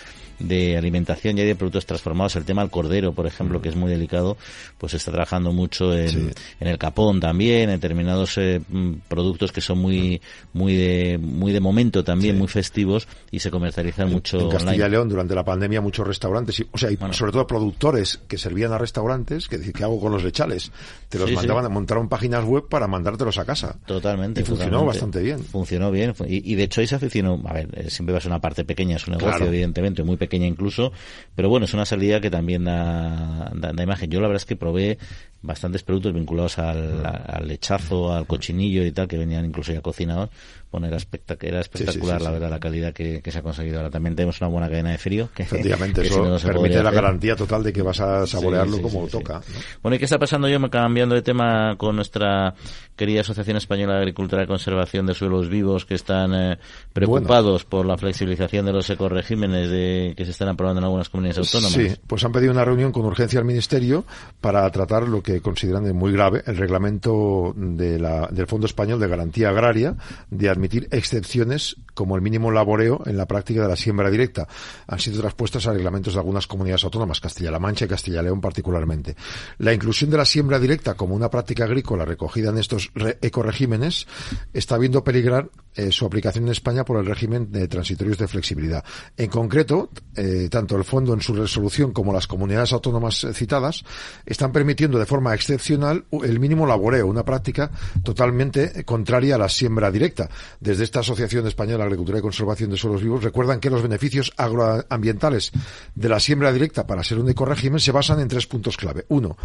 B: de alimentación y de productos transformados. El tema del cordero, por ejemplo, que es muy delicado, pues se está trabajando mucho en, en el capón también, en determinados eh, mm, productos que son muy muy de muy de momento también, muy festivos y se comercializan mucho
C: en Castilla y León durante la pandemia muchos restaurantes, o sea, sobre todo productores que servían a restaurantes, que decir, ¿qué hago con los lechales? Te los mandaban, montaron páginas web para mandártelos a casa.
B: Totalmente.
C: Y funcionó bastante bien.
B: Funcionó bien. Y, de hecho ahí se aficionó, a ver, eh, siempre va a ser una parte pequeña, es un negocio evidentemente muy pequeña incluso, pero bueno, es una salida que también da, da, imagen. Yo la verdad es que probé bastantes productos vinculados al, al, lechazo, al cochinillo y tal, que venían incluso ya cocinados. Bueno, era, espectacular, era espectacular la verdad, la calidad que, se ha conseguido. Ahora también tenemos una buena cadena de frío. Que,
C: Efectivamente, eso permite la garantía total de que vas a saborearlo como toca.
B: Bueno, ¿y qué está pasando yo? Cambiando de tema con nuestra querida Asociación Española de Agricultura y Conservación de Suelos Vivos, que están eh, preocupados por la flexibilización de los ecoregímenes de, que se están aprobando en algunas comunidades autónomas.
C: Sí, pues han pedido una reunión con urgencia al Ministerio para tratar lo que consideran de muy grave el reglamento de la, del Fondo Español de Garantía Agraria de admitir excepciones como el mínimo laboreo en la práctica de la siembra directa. Han sido traspuestas a reglamentos de algunas comunidades autónomas, Castilla-La Mancha y Castilla-León particularmente. La inclusión de la siembra directa como una práctica agrícola recogida en estos ecoregímenes está viendo peligrar eh, su aplicación en España por el régimen de transitorios de flexibilidad. En concreto, eh, tanto el Fondo en su resolución como las comunidades autónomas citadas están permitiendo de forma excepcional el mínimo laboreo, una práctica totalmente contraria a la siembra directa. Desde esta Asociación Española de Agricultura y Conservación de Suelos Vivos recuerdan que los beneficios agroambientales de la siembra directa para ser un ecorégimen se basan en tres puntos clave. Uno,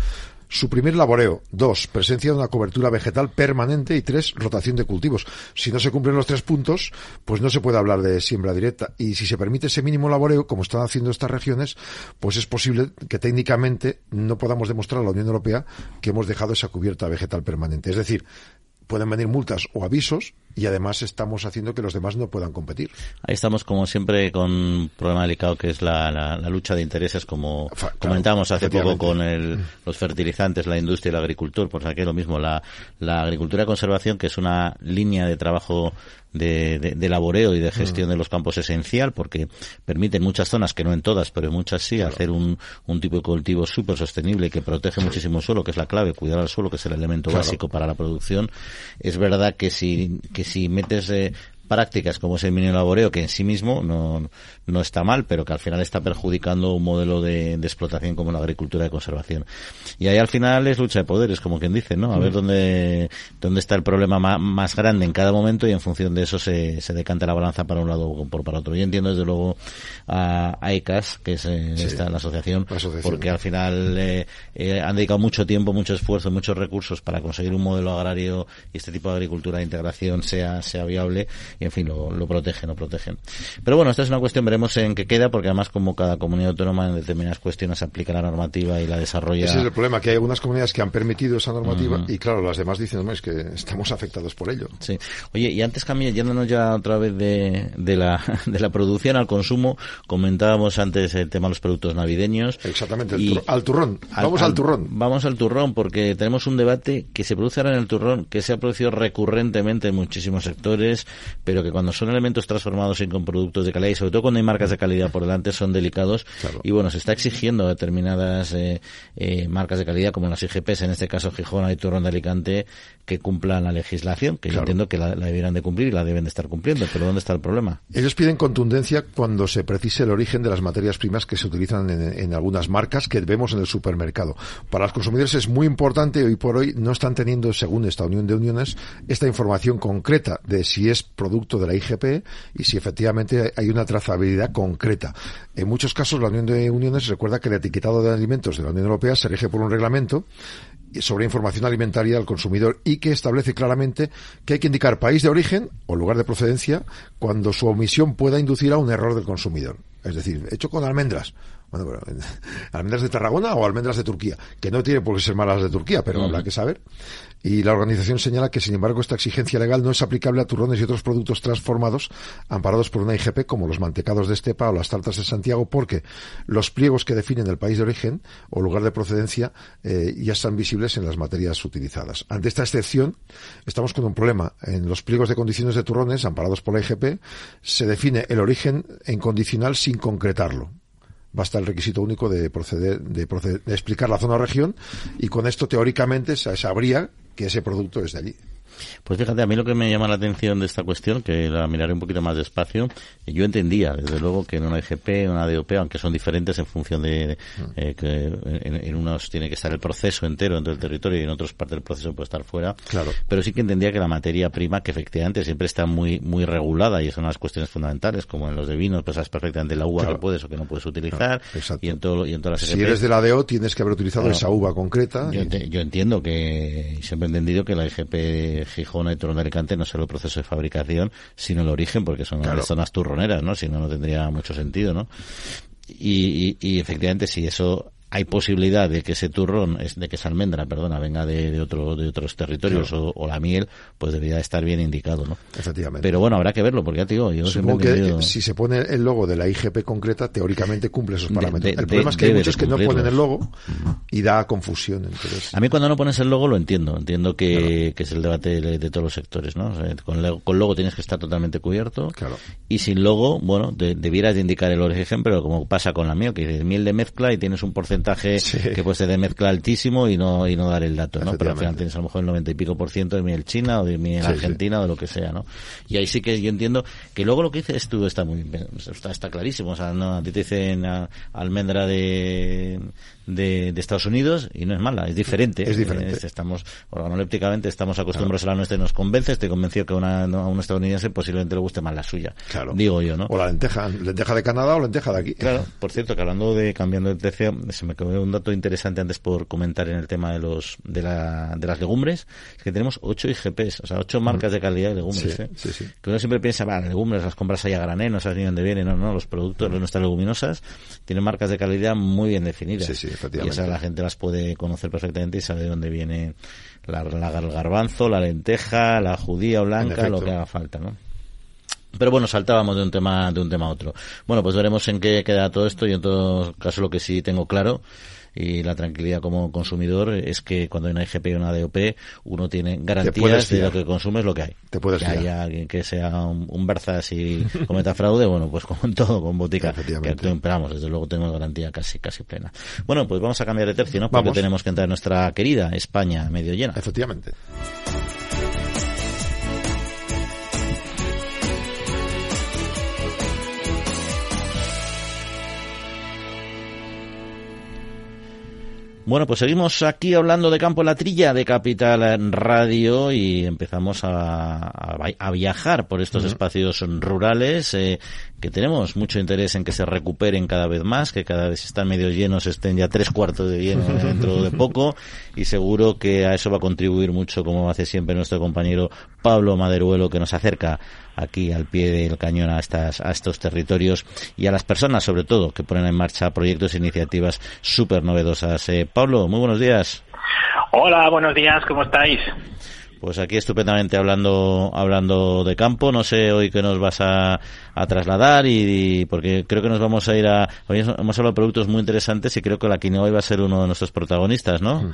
C: suprimir laboreo. Dos, presencia de una cobertura vegetal permanente. Y tres, rotación de cultivos. Si no se cumplen los tres puntos, pues no se puede hablar de siembra directa. Y si se permite ese mínimo laboreo, como están haciendo estas regiones, pues es posible que técnicamente no podamos demostrar a la Unión Europea que hemos dejado esa cubierta vegetal permanente. Es decir, pueden venir multas o avisos y además estamos haciendo que los demás no puedan competir.
B: Ahí estamos como siempre con un problema delicado que es la, lucha de intereses como comentamos hace poco con el, los fertilizantes, la industria y el agricultor, pues aquí lo mismo, la, la agricultura de conservación que es una línea de trabajo de, de, laboreo y de gestión mm. de los campos esencial porque permite en muchas zonas, que no en todas, pero en muchas sí, hacer un, un tipo de cultivo súper sostenible que protege muchísimo el suelo, que es la clave, cuidar al suelo, que es el elemento básico para la producción. Es verdad que si, que si metes eh, prácticas como es el minero laboreo, que en sí mismo no, no está mal, pero que al final está perjudicando un modelo de, explotación como la agricultura de conservación. Y ahí al final es lucha de poderes, como quien dice, ¿no? A ver mm. dónde, dónde está el problema más, grande en cada momento y en función de eso se, se decanta la balanza para un lado o por para otro. Yo entiendo desde luego a, a ECAS, que es eh, la, asociación, porque al final eh, eh, han dedicado mucho tiempo, mucho esfuerzo, muchos recursos para conseguir un modelo agrario y este tipo de agricultura de integración sea, sea viable y en fin, lo, lo protegen, lo protegen. Pero bueno, esta es una cuestión, veremos en qué queda, porque además como cada comunidad autónoma en determinadas cuestiones aplica la normativa y la desarrolla.
C: Ese es el problema, que hay algunas comunidades que han permitido esa normativa y claro, las demás dicen, no, es que estamos afectados por ello.
B: Sí. Oye, y antes Camille, yéndonos ya otra vez de, de, la, de la producción al consumo, comentábamos antes el tema de los productos navideños.
C: Exactamente, al turrón. Vamos al, turrón.
B: Vamos al turrón, porque tenemos un debate que se produce ahora en el turrón, que se ha producido recurrentemente en muchísimos sectores, pero que cuando son elementos transformados en con productos de calidad y sobre todo cuando hay marcas de calidad por delante son delicados y bueno, se está exigiendo determinadas eh, eh, marcas de calidad como las IGPs, en este caso Gijón y Turrón de Alicante, que cumplan la legislación, que yo entiendo que la, debieran de cumplir y la deben de estar cumpliendo, pero ¿dónde está el problema?
C: Ellos piden contundencia cuando se precise el origen de las materias primas que se utilizan en, en algunas marcas que vemos en el supermercado. Para los consumidores es muy importante, hoy por hoy no están teniendo, según esta Unión de Uniones, esta información concreta de si es producto de la IGP y si efectivamente hay una trazabilidad concreta. En muchos casos, la Unión de Uniones recuerda que el etiquetado de alimentos de la Unión Europea se rige por un reglamento sobre información alimentaria al consumidor y que establece claramente que hay que indicar país de origen o lugar de procedencia cuando su omisión pueda inducir a un error del consumidor. Es decir, hecho con almendras. Bueno, pero, almendras de Tarragona o almendras de Turquía, que no tiene por qué ser malas de Turquía, pero habrá que saber. Y la organización señala que, sin embargo, esta exigencia legal no es aplicable a turrones y otros productos transformados amparados por una IGP, como los mantecados de estepa o las tartas de Santiago, porque los pliegos que definen el país de origen o lugar de procedencia eh, ya están visibles en las materias utilizadas. Ante esta excepción, estamos con un problema. En los pliegos de condiciones de turrones amparados por la IGP se define el origen en condicional sin concretarlo basta el requisito único de proceder, de, proceder, de explicar la zona o región y con esto teóricamente se sabría que ese producto es de allí.
B: Pues fíjate, a mí lo que me llama la atención de esta cuestión, que la miraré un poquito más despacio, yo entendía, desde luego, que en una IGP, una DOP, aunque son diferentes en función de mm. eh, que en, unos tiene que estar el proceso entero dentro del territorio y en otros parte del proceso puede estar fuera.
C: Claro.
B: Pero sí que entendía que la materia prima, que efectivamente siempre está muy muy regulada y son las cuestiones fundamentales, como en los de vinos, pues sabes perfectamente la uva que puedes o que no puedes utilizar. y en todo y en todas las
C: Si eres de la DO, tienes que haber utilizado esa uva concreta.
B: Yo, yo entiendo que siempre he entendido que la IGP Gijón y Turón de Alicante no solo el proceso de fabricación, sino el origen, porque son las zonas turroneras, ¿no? Si no, no tendría mucho sentido, ¿no? Y, y, y, efectivamente, si eso hay posibilidad de que ese turrón, de que esa almendra, perdona, venga de, de otro, de otros territorios o, la miel, pues debería estar bien indicado, ¿no?
C: Efectivamente.
B: Pero bueno, habrá que verlo, porque ya te digo, yo
C: Supongo que si se pone el logo de la IGP concreta, teóricamente cumple esos parámetros. el problema es que hay muchos que no ponen el logo y da confusión. Entonces...
B: A mí cuando no pones el logo lo entiendo, entiendo que, que es el debate de, todos los sectores, ¿no? con, logo, tienes que estar totalmente cubierto
C: claro.
B: y sin logo, bueno, debieras de indicar el origen, pero como pasa con la miel, que es miel de mezcla y tienes un porcentaje que puede ser de mezcla altísimo y no, y no dar el dato, ¿no? Pero al final tienes a lo mejor el noventa y pico por ciento de miel china o de miel argentina o de lo que sea, ¿no? Y ahí sí que yo entiendo que luego lo que dices tú está muy está, está clarísimo, o sea, no, a ti te dicen almendra de de, de, Estados Unidos y no es mala, es diferente.
C: Es diferente.
B: estamos, organolépticamente estamos acostumbrados a la nuestra y nos convence, estoy convencido que una, a un estadounidense posiblemente le guste más la suya.
C: Claro.
B: Digo yo, ¿no?
C: O la lenteja, lenteja de Canadá o lenteja de aquí.
B: Claro, por cierto, que hablando de cambiando de tercio, se me quedó un dato interesante antes por comentar en el tema de los, de la, de las legumbres, es que tenemos ocho IGPs, o sea, ocho marcas de calidad de legumbres, ¿eh?
C: sí, sí.
B: Que uno siempre piensa, va, legumbres las compras ahí a granel, no sabes ni dónde vienen, no, no, los productos, nuestras leguminosas, tienen marcas de calidad muy bien definidas.
C: Sí, sí, efectivamente.
B: Y la gente las puede conocer perfectamente y sabe de dónde viene la, garbanzo, la lenteja, la judía blanca, lo que haga falta, ¿no? Pero bueno, saltábamos de un tema de un tema a otro. Bueno, pues veremos en qué queda todo esto y en todo caso lo que sí tengo claro y la tranquilidad como consumidor es que cuando hay una IGP y una DOP uno tiene garantías de lo que consume es lo que hay.
C: Te puedes
B: que haya alguien que sea un, un Barzas y cometa fraude, bueno, pues como en todo, con botica. Que, esperamos, desde luego tengo garantía casi casi plena. Bueno, pues vamos a cambiar de tercio, ¿no? Porque tenemos que entrar en nuestra querida España medio llena.
C: Efectivamente.
B: Bueno, pues seguimos aquí hablando de Campo La Trilla de Capital Radio y empezamos a, a, viajar por estos espacios rurales eh, que tenemos mucho interés en que se recuperen cada vez más, que cada vez están medio llenos, estén ya tres cuartos de lleno dentro de poco. Y seguro que a eso va a contribuir mucho, como hace siempre nuestro compañero Pablo Maderuelo, que nos acerca aquí al pie del cañón a, estas, a estos territorios y a las personas, sobre todo, que ponen en marcha proyectos e iniciativas súper novedosas. Eh, Pablo, muy buenos días.
H: Hola, buenos días, ¿cómo estáis?
B: Pues aquí estupendamente hablando hablando de campo. No sé hoy qué nos vas a, trasladar y, porque creo que nos vamos a ir a hoy hemos hablado de productos muy interesantes y creo que la quinoa va a ser uno de nuestros protagonistas, ¿no? Mm.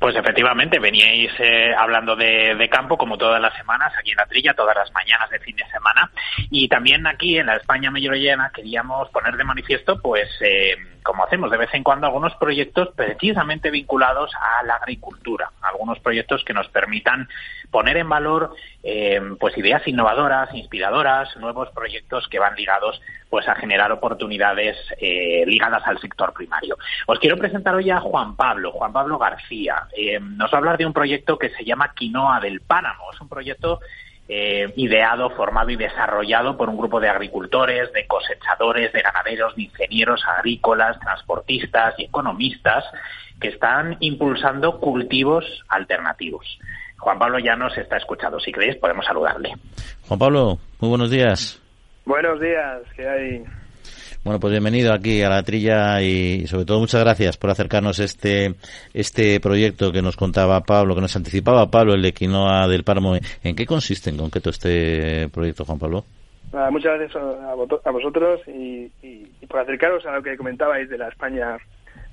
H: Pues efectivamente, veníais eh, hablando de, campo como todas las semanas aquí en la trilla, todas las mañanas de fin de semana. Y también aquí en la España Llena queríamos poner de manifiesto, pues, eh, como hacemos de vez en cuando, algunos proyectos precisamente vinculados a la agricultura. Algunos proyectos que nos permitan poner en valor eh, pues ideas innovadoras, inspiradoras, nuevos proyectos que van ligados pues a generar oportunidades eh, ligadas al sector primario. Os quiero presentar hoy a Juan Pablo, Juan Pablo García. Eh, nos va a hablar de un proyecto que se llama Quinoa del Páramo. Es un proyecto eh, ideado, formado y desarrollado por un grupo de agricultores, de cosechadores, de ganaderos, de ingenieros agrícolas, transportistas y economistas que están impulsando cultivos alternativos. Juan Pablo ya nos está escuchando. Si queréis, podemos saludarle.
B: Juan Pablo, muy buenos días.
I: Buenos días, ¿qué hay?
B: Bueno, pues bienvenido aquí a la trilla y sobre todo muchas gracias por acercarnos este este proyecto que nos contaba Pablo, que nos anticipaba Pablo, el de Quinoa del Páramo. ¿En qué consiste en concreto este proyecto, Juan Pablo?
I: muchas gracias a, vosotros y, por acercaros a lo que comentabais de la España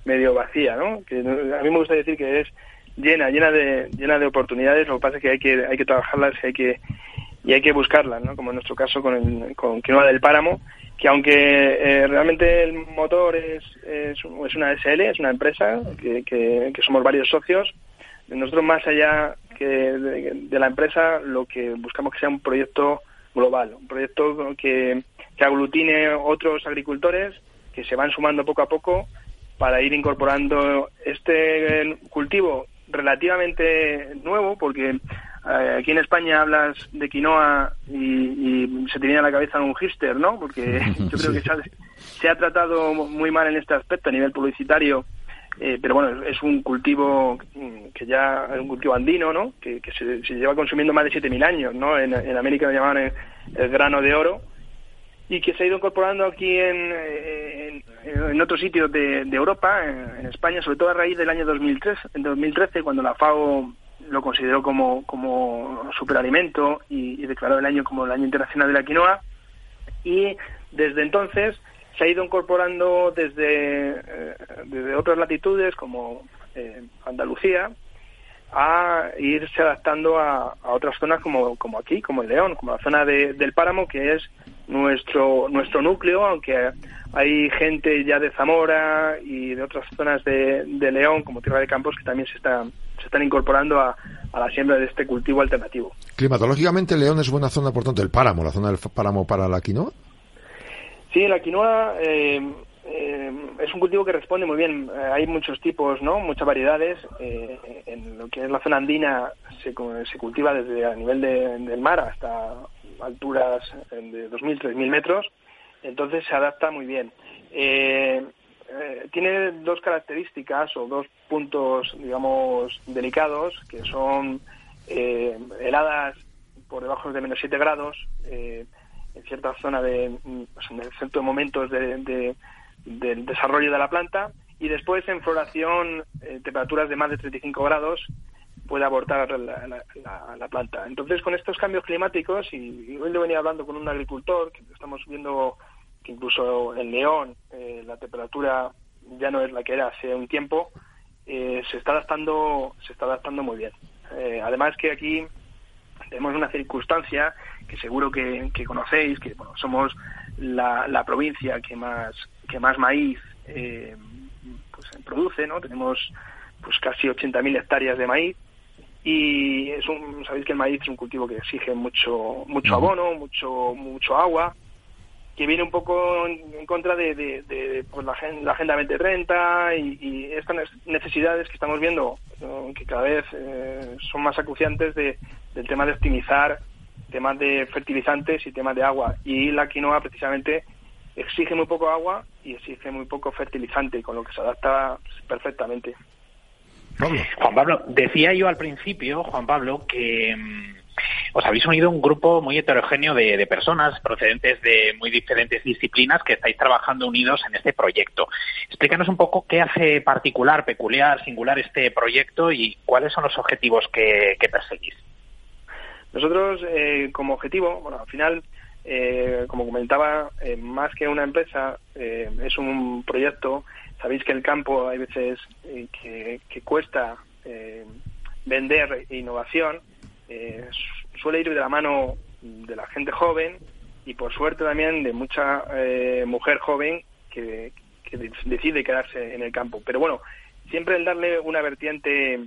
I: medio vacía, ¿no? Que a mí me gusta decir que es llena, llena de llena de oportunidades. Lo que pasa es que hay que hay que trabajarlas, hay que y hay que buscarlas, ¿no? Como en nuestro caso con, el, con Quinoa del Páramo, que aunque eh, realmente el motor es, es, una SL, es una empresa, que, que, somos varios socios, nosotros más allá que de, la empresa lo que buscamos que sea un proyecto global, un proyecto que, que aglutine otros agricultores que se van sumando poco a poco para ir incorporando este cultivo relativamente nuevo, porque eh, aquí en España hablas de quinoa y, se te viene a la cabeza un hister, ¿no? Porque yo creo que se ha, tratado muy mal en este aspecto a nivel publicitario, eh, pero bueno, es un cultivo que ya es un cultivo andino, ¿no? Que, se, lleva consumiendo más de 7.000 años, ¿no? En, América lo llamaban el, grano de oro y que se ha ido incorporando aquí en, en, otros sitios de, Europa, en, España, sobre todo a raíz del año 2003, en 2013, cuando la FAO lo consideró como, como superalimento y, declaró el año como el año internacional de la quinoa. Y desde entonces se ha ido incorporando desde, eh, desde otras latitudes como eh, Andalucía a irse adaptando a, otras zonas como, como aquí, como el León, como la zona del Páramo, que es nuestro, nuestro núcleo, aunque hay gente ya de Zamora y de otras zonas de, de León, como Tierra de Campos, que también se están, se están incorporando a, a la siembra de este cultivo alternativo.
C: Climatológicamente, León es buena zona, por tanto, el páramo, la zona del páramo para la quinoa.
I: Sí, la quinoa eh, eh, es un cultivo que responde muy bien. Eh, hay muchos tipos, ¿no? Muchas variedades. en lo que es la zona andina se, se cultiva desde a nivel del mar hasta alturas de 2.000, 3.000 metros. Entonces se adapta muy bien. Tiene dos características o dos puntos, digamos, delicados, que son eh, heladas por debajo de menos 7 grados, eh, en cierta zona de, pues, en ciertos momentos de, del desarrollo de la planta, y después en floración, eh, temperaturas de más de 35 grados, puede abortar la, planta. Entonces, con estos cambios climáticos, y, hoy le venía hablando con un agricultor, que estamos viendo que incluso en León la temperatura ya no es la que era hace un tiempo, eh, se está adaptando, se está adaptando muy bien. Eh, además que aquí tenemos una circunstancia que seguro que, conocéis, que bueno, somos la, la, provincia que más que más maíz eh, pues, produce, ¿no? Tenemos pues casi 80.000 hectáreas de maíz y es un, sabéis que el maíz es un cultivo que exige mucho mucho abono, mucho mucho agua que viene un poco en contra de, de, pues la, la, Agenda 2030 y, y estas necesidades que estamos viendo, que cada vez eh, son más acuciantes de, del tema de optimizar temas de fertilizantes y temas de agua. Y la quinoa precisamente exige muy poco agua y exige muy poco fertilizante, con lo que se adapta perfectamente.
H: Juan Pablo, decía yo al principio, Juan Pablo, que mm, os habéis unido un grupo muy heterogéneo de, personas procedentes de muy diferentes disciplinas que estáis trabajando unidos en este proyecto. Explícanos un poco qué hace particular, peculiar, singular este proyecto y cuáles son los objetivos que, perseguís.
I: Nosotros, eh, como objetivo, bueno, al final, eh, como comentaba, eh, más que una empresa, es un proyecto. Sabéis que el campo hay veces que, que, cuesta vender innovación eh, suele ir de la mano de la gente joven y por suerte también de mucha eh, mujer joven que, decide quedarse en el campo. Pero bueno, siempre el darle una vertiente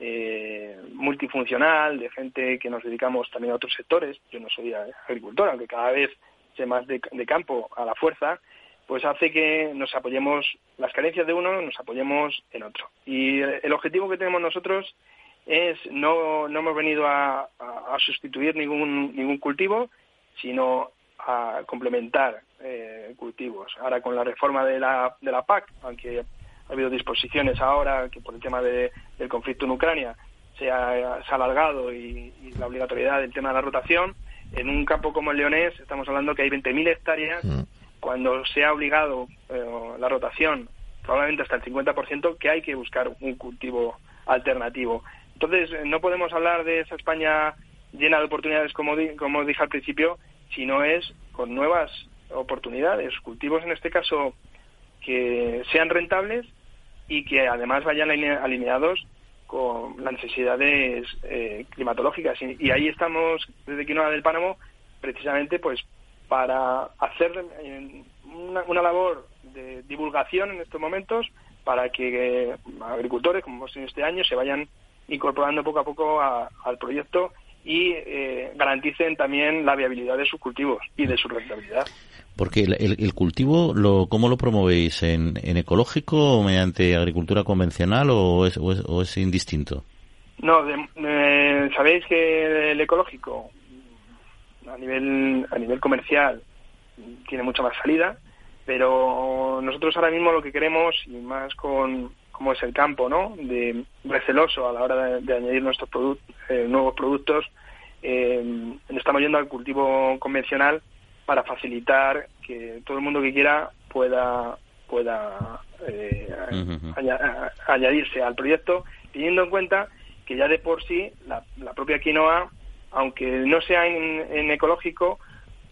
I: eh, multifuncional, de gente que nos dedicamos también a otros sectores, yo no soy agricultor, aunque cada vez sé más de, de campo a la fuerza, pues hace que nos apoyemos, las carencias de uno, nos apoyemos en otro. Y el objetivo que tenemos nosotros es no, no hemos venido a, sustituir ningún, ningún cultivo, sino a complementar eh, cultivos. Ahora con la reforma de la, de la PAC, aunque ha habido disposiciones ahora que por el tema de, del conflicto en Ucrania se ha, alargado y, la obligatoriedad del tema de la rotación, en un campo como el leonés estamos hablando que hay 20.000 hectáreas, mm. cuando se ha obligado eh, la rotación probablemente hasta el 50%, que hay que buscar un cultivo alternativo. Entonces, eh, no podemos hablar de esa España llena de oportunidades, como, como dije al principio, si no es con nuevas oportunidades, cultivos en este caso que sean rentables y que además vayan alineados con las necesidades eh, climatológicas. Y, ahí estamos desde Quinoa del Páramo precisamente pues para hacer eh, una, una, labor de divulgación en estos momentos para que agricultores, como hemos tenido este año, se vayan incorporando poco a poco al proyecto y eh, garanticen también la viabilidad de sus cultivos y de su rentabilidad.
B: Porque el, cultivo, lo, ¿cómo lo promovéis? ¿En, ecológico o mediante agricultura convencional o es, o es, indistinto?
I: No, sabéis que el ecológico a nivel, a nivel comercial tiene mucha más salida, pero nosotros ahora mismo lo que queremos, y más con, como es el campo, ¿no? De receloso a la hora de, añadir nuestros eh, nuevos productos. Eh, estamos yendo al cultivo convencional para facilitar que todo el mundo que quiera pueda pueda eh, añadirse al proyecto, teniendo en cuenta que ya de por sí la, propia quinoa, aunque no sea en ecológico,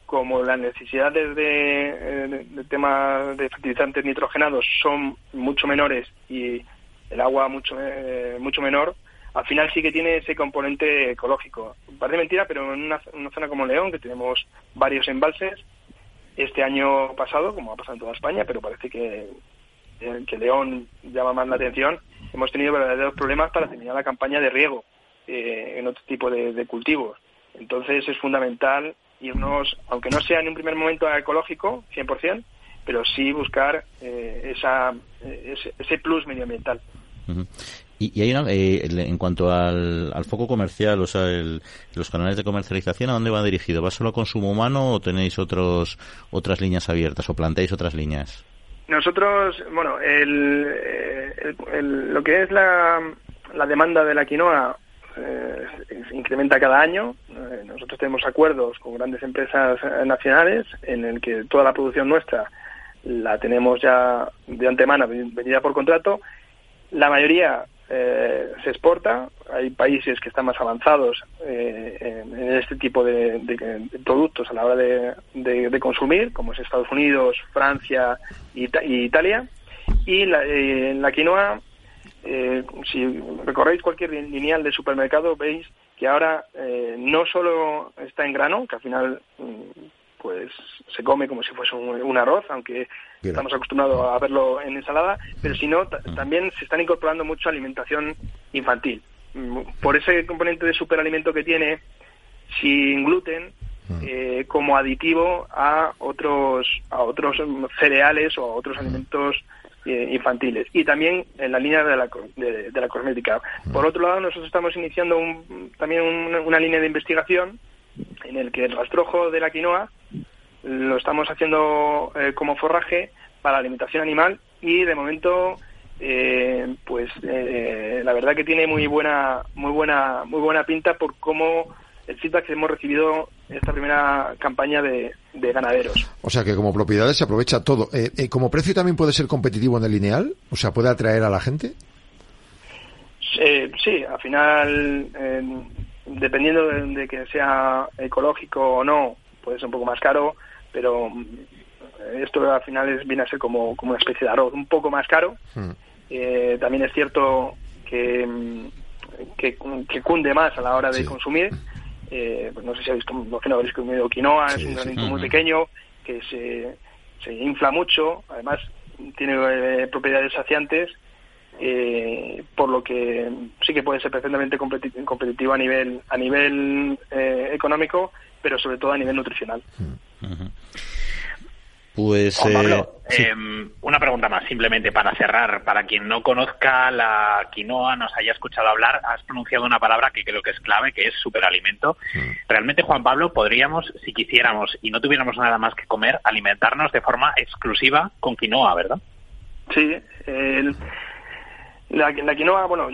I: como las necesidades de, de, temas de fertilizantes nitrogenados son mucho menores y el agua mucho eh, mucho menor, al final sí que tiene ese componente ecológico. Parece mentira, pero en una, zona como León, que tenemos varios embalses, este año pasado, como ha pasado en toda España, pero parece que, que León llama más la atención, hemos tenido verdaderos problemas para terminar la campaña de riego eh, en otro tipo de, de cultivos. Entonces es fundamental irnos, aunque no sea en un primer momento ecológico, 100%, pero sí buscar eh, esa, ese, plus medioambiental.
B: Y, hay una, eh, en cuanto al, foco comercial, o sea, los canales de comercialización, ¿a dónde va dirigido? ¿Va solo a consumo humano o tenéis otros, otras líneas abiertas o planteáis otras líneas?
I: Nosotros, bueno, el, el, lo que es la, la demanda de la quinoa eh, incrementa cada año. Eh, nosotros tenemos acuerdos con grandes empresas eh, nacionales en el que toda la producción nuestra la tenemos ya de antemano venida por contrato. La mayoría se exporta. Hay países que están más avanzados en, este tipo de, productos a la hora de, consumir, como es Estados Unidos, Francia y Italia Y la, eh, la quinoa, eh, si recorréis cualquier lineal de supermercado, veis que ahora eh, no solo está en grano, que al final mm, pues se come como si fuese un, arroz, aunque estamos acostumbrados a verlo en ensalada, pero sino también se están incorporando mucho alimentación infantil. Mm, por ese componente de superalimento que tiene, sin gluten, eh, como aditivo a otros a otros cereales o a otros alimentos eh, infantiles y también en la línea de la, de, la cosmética. Por otro lado, nosotros estamos iniciando también una línea de investigación en el que el rastrojo de la quinoa lo estamos haciendo eh, como forraje para alimentación animal y de momento eh, pues la verdad que tiene muy buena muy buena muy buena pinta por cómo el feedback que hemos recibido esta primera campaña de, ganaderos.
C: O sea que como propiedades se aprovecha todo. Eh, eh, ¿Como precio también puede ser competitivo en el lineal? O sea, ¿puede atraer a la gente?
I: Eh, sí, al final, dependiendo de, que sea ecológico o no, puede ser un poco más caro, pero esto al final viene a ser como, una especie de arroz, un poco más caro. Hmm. también es cierto que, que, cunde más a la hora de consumir eh, pues no sé si habéis, no habréis comido quinoa, es un granito muy pequeño que se, se infla mucho, además tiene eh, propiedades saciantes, eh, por lo que sí que puede ser perfectamente competitivo a nivel a nivel eh, económico, pero sobre todo a nivel nutricional.
B: Pues
H: Pablo, eh, em, una pregunta más, simplemente para cerrar. Para quien no conozca la quinoa, nos haya escuchado hablar, has pronunciado una palabra que creo que es clave, que es superalimento. Mm. Realmente, Juan Pablo, podríamos, si quisiéramos y no tuviéramos nada más que comer, alimentarnos de forma exclusiva con quinoa, ¿verdad?
I: Sí. la, quinoa, bueno,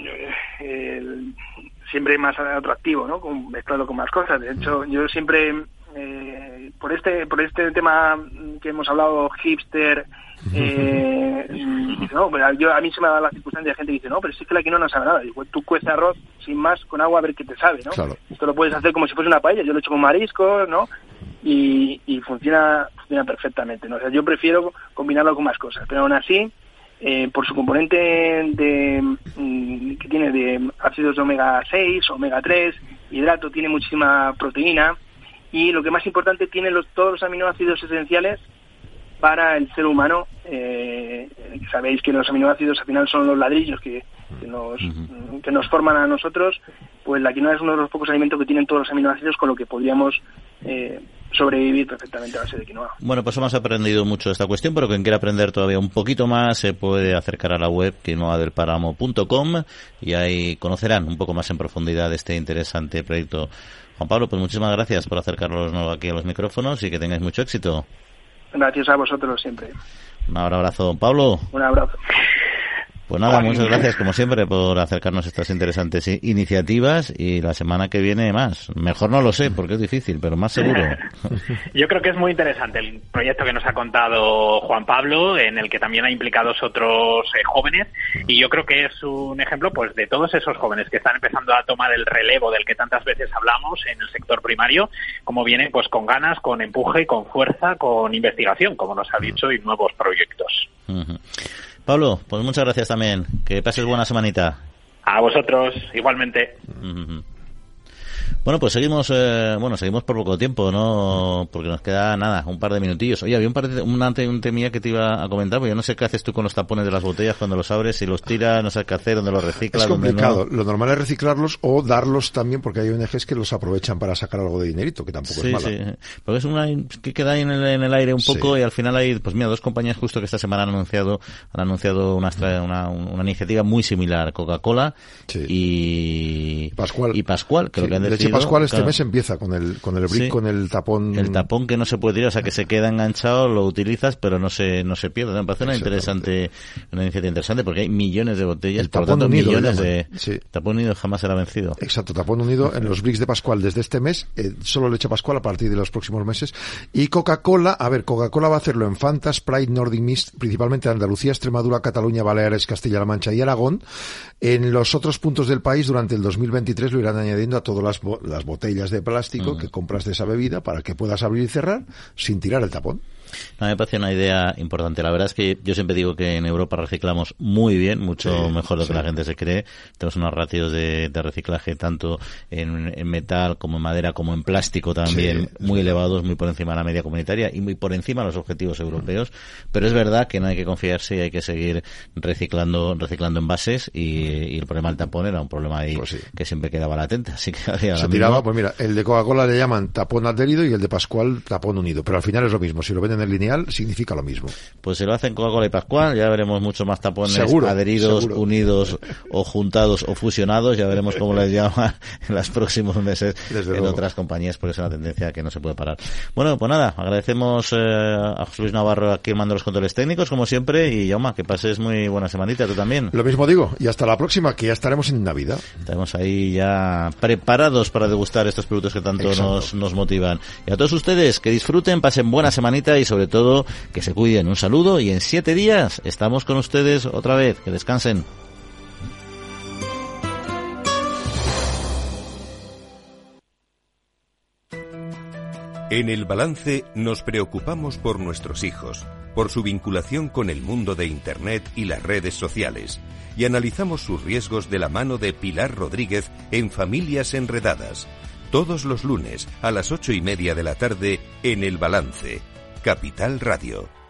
I: siempre es más atractivo, ¿no? mezclado con más cosas. De hecho, yo siempre eh, por este por este tema que hemos hablado hipster eh, no, yo, a mí se me dado la circunstancia de gente que dice, no, pero sí que la quinoa no sabe nada. Digo, tú cuesta arroz sin más con agua a ver qué te sabe, ¿no? Esto lo puedes hacer como si fuese una paella, yo lo he hecho con mariscos, ¿no? Y, y funciona, funciona perfectamente, ¿no? O sea, yo prefiero combinarlo con más cosas, pero aún así, eh, por su componente de, mm, que tiene de ácidos de omega 6, omega 3, hidrato, tiene muchísima proteína, y lo que más importante tiene los, todos los aminoácidos esenciales para el ser humano. Eh, sabéis que los aminoácidos al final son los ladrillos que, nos, que nos forman a nosotros, pues la quinoa es uno de los pocos alimentos que tienen todos los aminoácidos con lo que podríamos eh, sobrevivir perfectamente a base de quinoa.
B: Bueno, pues hemos aprendido mucho de esta cuestión, pero quien quiera aprender todavía un poquito más se puede acercar a la web quinoadelparamo.com y ahí conocerán un poco más en profundidad este interesante proyecto Juan Pablo, pues muchísimas gracias por acercarnos aquí a los micrófonos y que tengáis mucho éxito.
I: Gracias a vosotros siempre.
B: Un abrazo, Pablo.
I: Un abrazo.
B: Pues nada, muchas gracias como siempre por acercarnos a estas interesantes iniciativas y la semana que viene más. Mejor no lo sé porque es difícil, pero más seguro.
H: Yo creo que es muy interesante el proyecto que nos ha contado Juan Pablo, en el que también ha implicados otros eh, jóvenes y yo creo que es un ejemplo pues de todos esos jóvenes que están empezando a tomar el relevo del que tantas veces hablamos en el sector primario, como vienen pues con ganas, con empuje, con fuerza, con investigación, como nos ha dicho, y nuevos proyectos.
B: Pablo, pues muchas gracias también. Que pases buena semanita.
H: A vosotros, igualmente.
B: Bueno, pues seguimos, eh, bueno, seguimos por poco tiempo, ¿no? Porque nos queda nada, un par de minutillos. Oye, había un par de, un, un temía que te iba a comentar, porque yo no sé qué haces tú con los tapones de las botellas cuando los abres, si los tiras, no sabes qué hacer, dónde los reciclas.
C: Es complicado. Lo normal es reciclarlos o darlos también, porque hay ONGs que los aprovechan para sacar algo de dinerito, que tampoco es malo. Sí,
B: porque es una que queda ahí en el, aire un poco y al final hay, pues mira, dos compañías justo que esta semana han anunciado, han anunciado una, una, una iniciativa muy similar, Coca-Cola y
C: Pascual.
B: Y Pascual, creo que han decidido
C: Pascual este mes empieza con el con el brick, con el tapón.
B: El tapón que no se puede tirar, o sea que se queda enganchado, lo utilizas, pero no se no se pierde. Me parece una interesante una iniciativa interesante porque hay millones de botellas, el por tanto unido, millones de tapón unido jamás será vencido.
C: Exacto, tapón unido en los bricks de Pascual desde este mes, eh, solo leche Pascual a partir de los próximos meses y Coca-Cola, a ver, Coca-Cola va a hacerlo en Fanta, Sprite, Nordic Mist, principalmente Andalucía, Extremadura, Cataluña, Baleares, Castilla-La Mancha y Aragón. En los otros puntos del país durante el 2023 lo irán añadiendo a todas las, las botellas de plástico que compras de esa bebida para que puedas abrir y cerrar sin tirar el tapón.
B: No, me parece una idea importante. La verdad es que yo siempre digo que en Europa reciclamos muy bien, mucho mejor de lo que la gente se cree. Tenemos unos ratios de, reciclaje tanto en, metal como en madera como en plástico también muy elevados, muy por encima de la media comunitaria y muy por encima de los objetivos europeos. Pero es verdad que no hay que confiarse y hay que seguir reciclando reciclando envases y, el problema del tapón era un problema ahí pues que siempre quedaba latente. Así que
C: se tiraba, pues mira, el de Coca-Cola le llaman tapón adherido y el de Pascual tapón unido, pero al final es lo mismo. Si lo ven en lineal significa lo mismo.
B: Pues si lo hacen Coca-Cola y Pascual, ya veremos mucho más tapones adheridos, unidos o juntados o fusionados, ya veremos cómo les llama en los próximos meses en otras compañías, porque es una tendencia que no se puede parar. Bueno, pues nada, agradecemos eh, a José Luis Navarro aquí mando los controles técnicos, como siempre, y Yauma, que pases muy buena semanita, tú también.
C: Lo mismo digo, y hasta la próxima, que ya estaremos en Navidad.
B: Estaremos ahí ya preparados para degustar estos productos que tanto nos, nos motivan. Y a todos ustedes, que disfruten, pasen buena semanita y sobre todo que se cuiden. Un saludo y en siete días estamos con ustedes otra vez. Que descansen.
A: En el balance nos preocupamos por nuestros hijos, por su vinculación con el mundo de Internet y las redes sociales, y analizamos sus riesgos de la mano de Pilar Rodríguez en Familias Enredadas, todos los lunes a las ocho y media de la tarde en el balance Capital Radio.